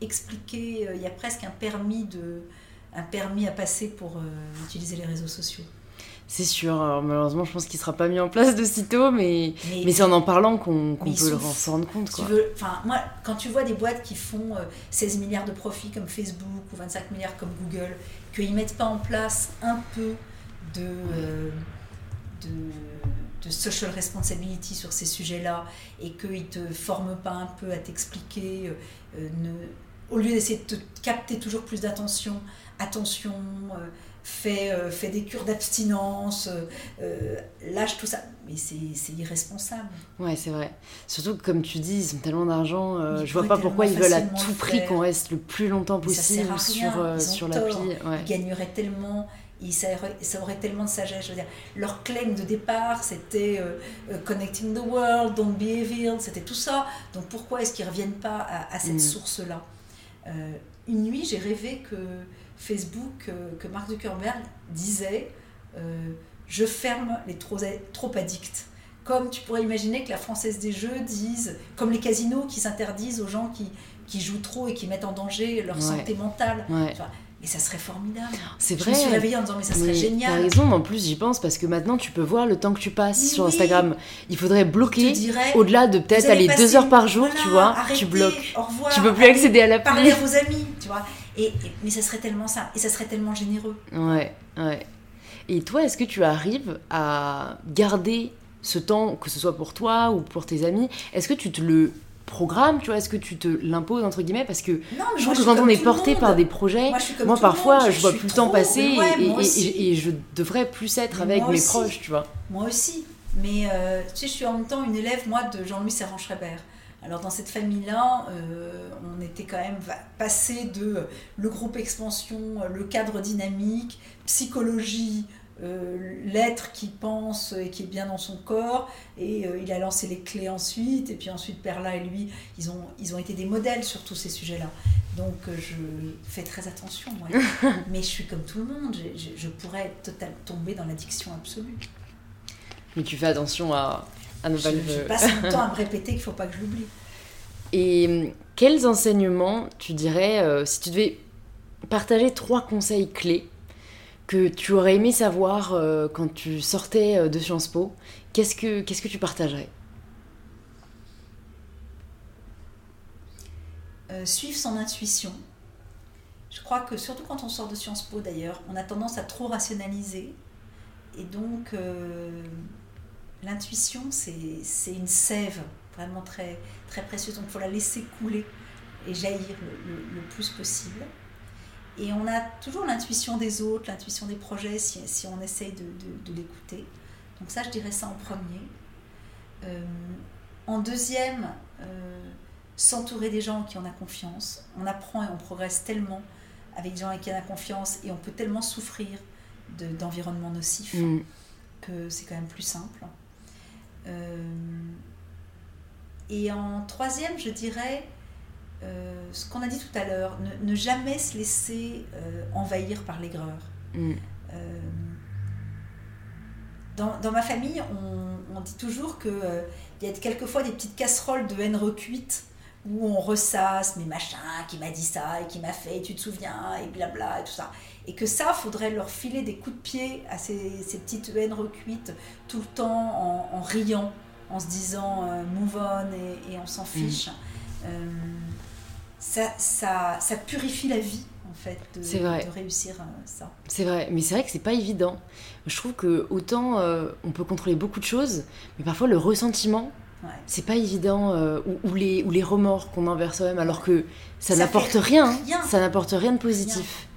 expliquer, euh, il y a presque un permis, de, un permis à passer pour utiliser les réseaux sociaux. C'est sûr. malheureusement, je pense qu'il ne sera pas mis en place de sitôt, mais, mais, c'est en en parlant qu'on peut s'en rendre compte. Tu veux, moi, quand tu vois des boîtes qui font 16 euh, milliards de profits comme Facebook ou 25 milliards comme Google, qu'ils ne mettent pas en place un peu de, euh, de, de, social responsibility sur ces sujets-là et qu'ils ne te forment pas un peu à t'expliquer, euh, au lieu d'essayer de te capter toujours plus d'attention, attention, fait, euh, fait des cures d'abstinence, euh, euh, lâche tout ça. Mais c'est irresponsable. Ouais, c'est vrai. Surtout que, comme tu dis, ils ont tellement d'argent. je vois pas pourquoi ils veulent à tout prix qu'on reste le plus longtemps possible sur, sur l'appli. Ouais. Ils gagneraient tellement. Ils, ça, aurait, tellement de sagesse. Je veux dire, leur claim de départ, c'était Connecting the World, Don't Be Evil, c'était tout ça. Donc pourquoi est-ce qu'ils ne reviennent pas à, cette mm. source-là? Une nuit, j'ai rêvé que Facebook euh, que Mark Zuckerberg disait euh, Je ferme les trop, trop addicts. Comme tu pourrais imaginer que la Française des Jeux dise, comme les casinos qui s'interdisent aux gens qui, qui, jouent trop et qui mettent en danger leur santé mentale. Mais ça serait formidable. C'est vrai. Je me suis réveillée en disant, mais ça serait génial. T'as raison, en plus, j'y pense parce que maintenant, tu peux voir le temps que tu passes sur Instagram. Il faudrait bloquer au-delà de peut-être aller deux heures par jour, tu vois. tu bloques. Au revoir, tu peux plus accéder à la Parler à vos amis, tu vois. Et, mais ça serait tellement ça. Et ça serait tellement généreux. Ouais, ouais. Et toi, est-ce que tu arrives à garder ce temps, que ce soit pour toi ou pour tes amis Est-ce que tu te le programme, tu vois, est-ce que tu te l'imposes entre guillemets parce que je trouve que quand on est porté par des projets, moi, parfois je vois plus le temps passer et, je devrais plus être avec mes proches, tu vois. Moi aussi, mais euh, tu sais, je suis en même temps une élève moi de Jean-Louis Servan-Schreiber. Alors dans cette famille-là, euh, on était quand même passé de euh, le groupe expansion, euh, le cadre dynamique, psychologie, l'être qui pense et qui est bien dans son corps, et il a lancé les clés ensuite, et puis ensuite Perla et lui, ils ont, ils ont été des modèles sur tous ces sujets-là. Donc je fais très attention, moi. <laughs> mais je suis comme tout le monde, je, pourrais total, tomber dans l'addiction absolue. Mais tu fais attention à, à. Je, passe mon temps à me <laughs> répéter qu'il ne faut pas que je l'oublie. Et hum, quels enseignements tu dirais, euh, si tu devais partager trois conseils clés que tu aurais aimé savoir euh, quand tu sortais euh, de Sciences Po, qu'est-ce que, qu'est-ce que tu partagerais? Suivre son intuition. Je crois que surtout quand on sort de Sciences Po d'ailleurs, on a tendance à trop rationaliser. Et donc, l'intuition, c'est une sève vraiment très, très précieuse. Donc il faut la laisser couler et jaillir le, plus possible. Et on a toujours l'intuition des autres, l'intuition des projets si, si on essaye de, de, l'écouter. Donc ça, je dirais ça en premier. Euh, en deuxième, euh, s'entourer des gens qui en a confiance. On apprend et on progresse tellement avec des gens avec qui on a confiance et on peut tellement souffrir d'environnements nocifs mm. que c'est quand même plus simple. Euh, et en troisième, je dirais euh, ce qu'on a dit tout à l'heure, ne, jamais se laisser euh, envahir par l'aigreur. Mm. Dans, dans, ma famille, on, on dit toujours qu'il il y a quelquefois des petites casseroles de haine recuite où on ressasse, mais machin, qui m'a dit ça et qui m'a fait, et tu te souviens, et blabla, et tout ça. Et que ça, faudrait leur filer des coups de pied à ces, ces petites haines recuites tout le temps en, en riant en se disant euh, move on et, on s'en mm. fiche, euh, ça, ça, ça, purifie la vie en fait de, vrai. de réussir euh, ça. C'est vrai, mais c'est vrai que c'est pas évident. Je trouve que autant on peut contrôler beaucoup de choses, mais parfois le ressentiment, c'est pas évident, ou, les, ou les remords qu'on a envers soi-même, alors que ça, n'apporte rien, rien, ça n'apporte rien de positif.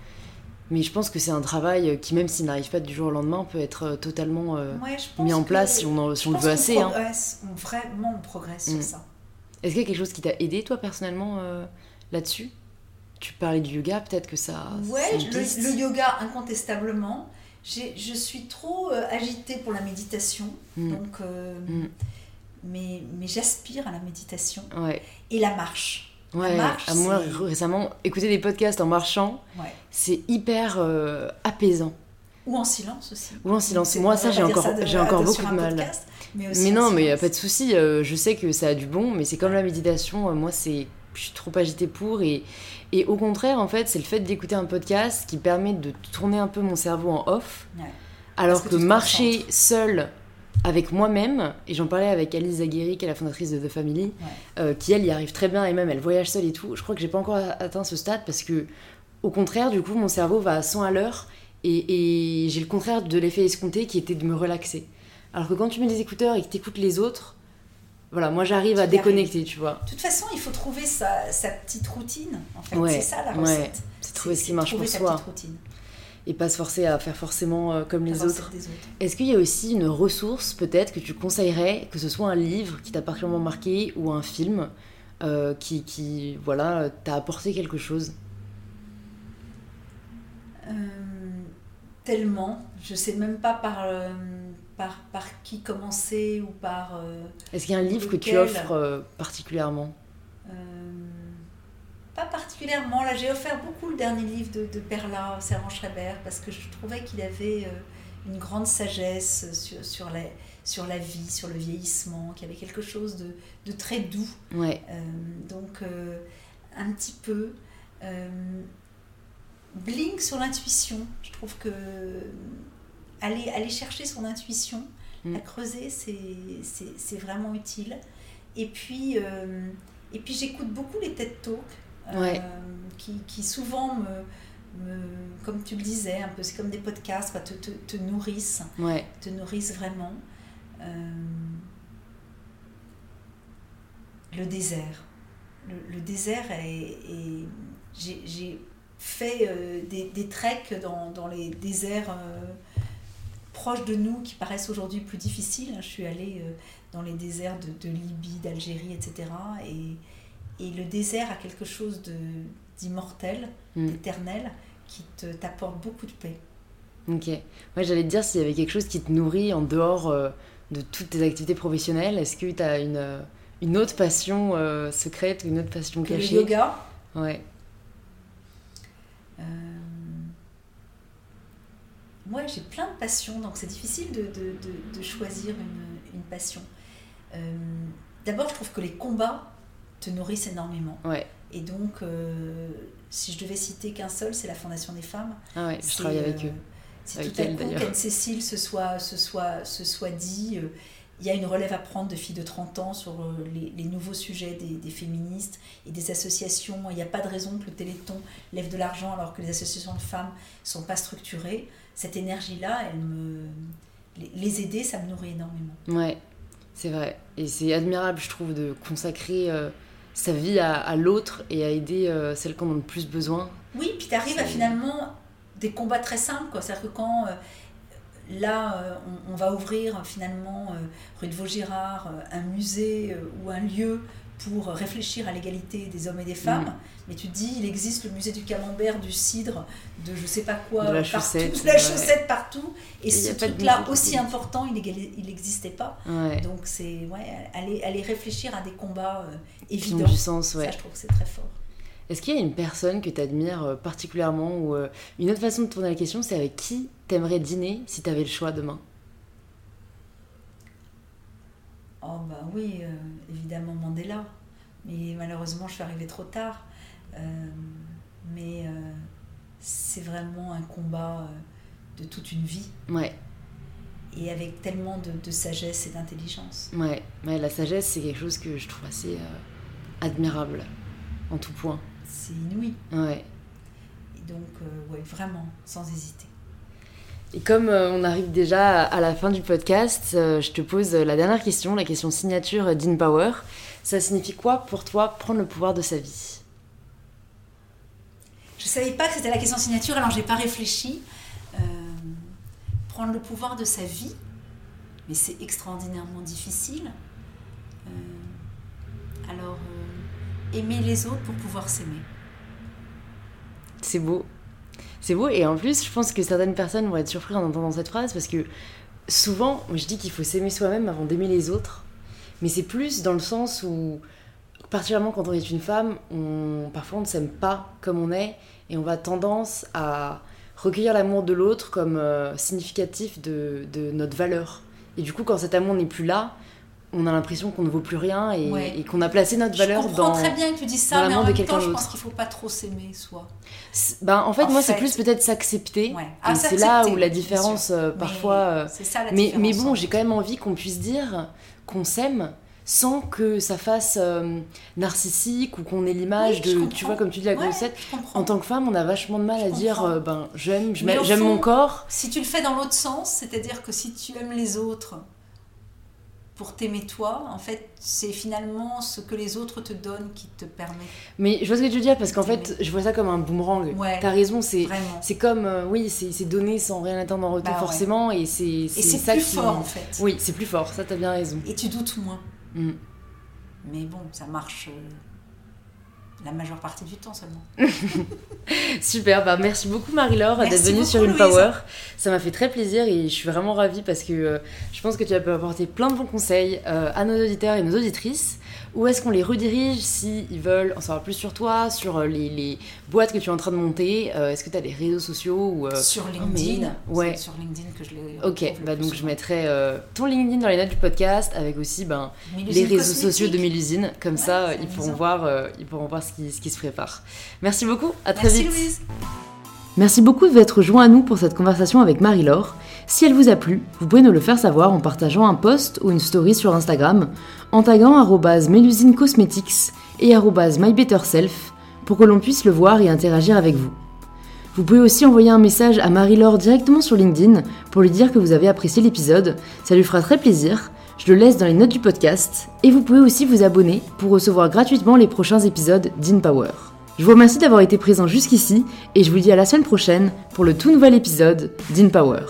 Mais je pense que c'est un travail qui, même s'il n'arrive pas du jour au lendemain, peut être euh, totalement euh, mis en place si on, si on le veut assez. Hein. On, vraiment, on progresse sur mm. ça. Est-ce qu'il y a quelque chose qui t'a aidé, toi, personnellement, euh, là-dessus? Tu parlais du yoga, peut-être que ça. Ouais, le, yoga, incontestablement. Je suis trop agitée pour la méditation. Mm. Donc. Mm. Mais, mais j'aspire à la méditation. Ouais. Et la marche. Ouais, à moi récemment, écouter des podcasts en marchant, c'est hyper euh, apaisant. Ou en silence aussi. Ou en silence. Moi, ça, j'ai encore, j'ai encore beaucoup de mal. mais, non, mais il n'y a pas de souci. Euh, je sais que ça a du bon, mais c'est comme la méditation. Euh, moi, c'est, je suis trop agitée pour. Et, et au contraire, en fait, c'est le fait d'écouter un podcast qui permet de tourner un peu mon cerveau en off. Alors que, marcher seul avec moi-même, et j'en parlais avec Alice Zaguiri, qui est la fondatrice de The Family, euh, qui elle y arrive très bien, et même elle voyage seule et tout. Je crois que j'ai pas encore atteint ce stade parce que, au contraire, du coup, mon cerveau va à 100 à l'heure, et, j'ai le contraire de l'effet escompté qui était de me relaxer. Alors que quand tu mets des écouteurs et que tu écoutes les autres, voilà, moi j'arrive à déconnecter, tu vois. De toute façon, il faut trouver sa, petite routine, en fait. c'est ça la recette. c'est trouver ce qui marche pour soi et pas se forcer à faire forcément euh, comme les autres. Est-ce qu'il y a aussi une ressource peut-être que tu conseillerais, que ce soit un livre qui t'a particulièrement marqué ou un film euh, qui, qui, voilà, t'a apporté quelque chose? Euh, Tellement, je sais même pas par, par, par qui commencer ou par. Est-ce qu'il y a un livre que tu offres particulièrement? Particulièrement. Là, j'ai offert beaucoup le dernier livre de, de Perla, Servan Schreiber, parce que je trouvais qu'il avait euh, une grande sagesse sur, sur, la, sur la vie, sur le vieillissement, qu'il y avait quelque chose de, de très doux. Ouais. Euh, donc, euh, un petit peu. Blink sur l'intuition. Je trouve que aller, aller chercher son intuition, mm. la creuser, c'est vraiment utile. Et puis, et puis j'écoute beaucoup les TED Talks. Euh, qui, qui, souvent me, comme tu le disais, un peu, c'est comme des podcasts, te, te, te, nourrissent, te nourrissent vraiment. Euh, le désert. Le, désert est. j'ai fait euh, des, des, treks dans, dans, les déserts proches de nous qui paraissent aujourd'hui plus difficiles. Je suis allée dans les déserts de, de Libye, d'Algérie, etc. Et, et le désert a quelque chose d'immortel, mm. d'éternel, qui t'apporte beaucoup de paix. Ok. Moi, j'allais te dire s'il y avait quelque chose qui te nourrit en dehors euh, de toutes tes activités professionnelles. Est-ce que tu as une, euh, une autre passion euh, secrète ou une autre passion cachée Le yoga Ouais. Moi, j'ai plein de passions, donc c'est difficile de, de, de, choisir une, une passion. D'abord, je trouve que les combats te nourrissent énormément. Ouais. Et donc, si je devais citer qu'un seul, c'est la Fondation des femmes. Ah ouais, je travaille avec eux. C'est tout à coup qu'Anne-Cécile se soit, se, soit, se soit dit il y a une relève à prendre de filles de 30 ans sur euh, les, nouveaux sujets des, féministes et des associations. Il n'y a pas de raison que le Téléthon lève de l'argent alors que les associations de femmes ne sont pas structurées. Cette énergie-là, elle me... les aider, ça me nourrit énormément. Ouais, c'est vrai. Et c'est admirable, je trouve, de consacrer euh, sa vie à, l'autre et à aider euh, celles qui en ont le plus besoin. Oui, puis tu arrives à finalement des combats très simples. C'est-à-dire que quand Là, euh, on, va ouvrir finalement, euh, rue de Vaugirard, euh, un musée ou un lieu pour réfléchir à l'égalité des hommes et des femmes. Mm. Mais tu te dis, il existe le musée du camembert, du cidre, de je sais pas quoi, de la partout, chaussette, de la chaussette partout. Et, ce truc-là, aussi important, il n'existait pas. Donc, c'est ouais, aller, aller réfléchir à des combats évidents. du sens, ouais. Ça, je trouve que c'est très fort. Est-ce qu'il y a une personne que tu admires euh, particulièrement ou euh, une autre façon de tourner la question, c'est avec qui t'aimerais dîner si tu avais le choix demain? Oh bah oui, euh, évidemment Mandela. Mais malheureusement, je suis arrivée trop tard. mais c'est vraiment un combat de toute une vie. Ouais. Et avec tellement de, sagesse et d'intelligence. Ouais. ouais, la sagesse, c'est quelque chose que je trouve assez admirable en tout point c'est inouï. Ouais. Et donc, euh, ouais, vraiment, sans hésiter. Et comme euh, on arrive déjà à la fin du podcast, euh, je te pose la dernière question, la question signature d'InPower. Ça signifie quoi pour toi prendre le pouvoir de sa vie? Je savais pas que c'était la question signature, alors j'ai pas réfléchi. prendre le pouvoir de sa vie, mais c'est extraordinairement difficile. alors aimer les autres pour pouvoir s'aimer. C'est beau. C'est beau. Et en plus, je pense que certaines personnes vont être surprises en entendant cette phrase parce que souvent, je dis qu'il faut s'aimer soi-même avant d'aimer les autres. Mais c'est plus dans le sens où, particulièrement quand on est une femme, on, parfois on ne s'aime pas comme on est et on va tendance à recueillir l'amour de l'autre comme euh, significatif de, de, notre valeur. Et du coup, quand cet amour n'est plus là, on a l'impression qu'on ne vaut plus rien et, qu'on a placé notre valeur dans. Je comprends très bien que tu dis ça, mais en même temps, je pense qu'il ne faut pas trop s'aimer soi. Ben, en fait, moi, c'est plus peut-être s'accepter. Ah, c'est là où la différence, euh, parfois. Mais, ça, la mais, mais bon, j'ai quand même envie qu'on puisse dire qu'on s'aime sans que ça fasse euh, narcissique ou qu'on ait l'image de, tu vois, comme tu dis, la grossette. en tant que femme, on a vachement de mal à dire, euh, ben, j'aime, j'aime mon corps. Si tu le fais dans l'autre sens, c'est-à-dire que si tu aimes les autres, pour t'aimer toi, en fait, c'est finalement ce que les autres te donnent qui te permet. Mais je vois ce que tu veux dire parce qu'en fait, je vois ça comme un boomerang. Ouais, T'as raison, c'est c'est comme euh, oui, c'est donné sans rien attendre en retour bah forcément et c'est c'est plus fort en fait. Oui, c'est plus fort. Ça, t'as bien raison. Et tu doutes moins. Mm. Mais bon, ça marche. Euh, la majeure partie du temps seulement. <laughs> Super, bah merci beaucoup Marie-Laure d'être venue sur une Power. Ça m'a fait très plaisir et je suis vraiment ravie parce que euh, je pense que tu as apporter plein de bons conseils euh, à nos auditeurs et nos auditrices. Où est-ce qu'on les redirige s'ils veulent en savoir plus sur toi, sur euh, les, boîtes que tu es en train de monter euh, Est-ce que tu as des réseaux sociaux ou, euh, Sur LinkedIn. Ouais. Sur LinkedIn que je l'ai. Ok, bah donc je mettrai ton LinkedIn dans les notes du podcast avec aussi ben, les réseaux sociaux de Mélusine. Comme ça, ils pourront, voir, ils pourront voir ce qui, ce qui se prépare. Merci beaucoup, à très Merci vite. Louise. Merci beaucoup de votre joint à nous pour cette conversation avec Marie-Laure. Si elle vous a plu, vous pouvez nous le faire savoir en partageant un post ou une story sur Instagram, en taguant Mélusine Cosmetics et MyBetterSelf pour que l'on puisse le voir et interagir avec vous. Vous pouvez aussi envoyer un message à Marie-Laure directement sur LinkedIn pour lui dire que vous avez apprécié l'épisode, ça lui fera très plaisir. Je le laisse dans les notes du podcast et vous pouvez aussi vous abonner pour recevoir gratuitement les prochains épisodes d'InPower. Je vous remercie d'avoir été présent jusqu'ici et je vous dis à la semaine prochaine pour le tout nouvel épisode d'InPower.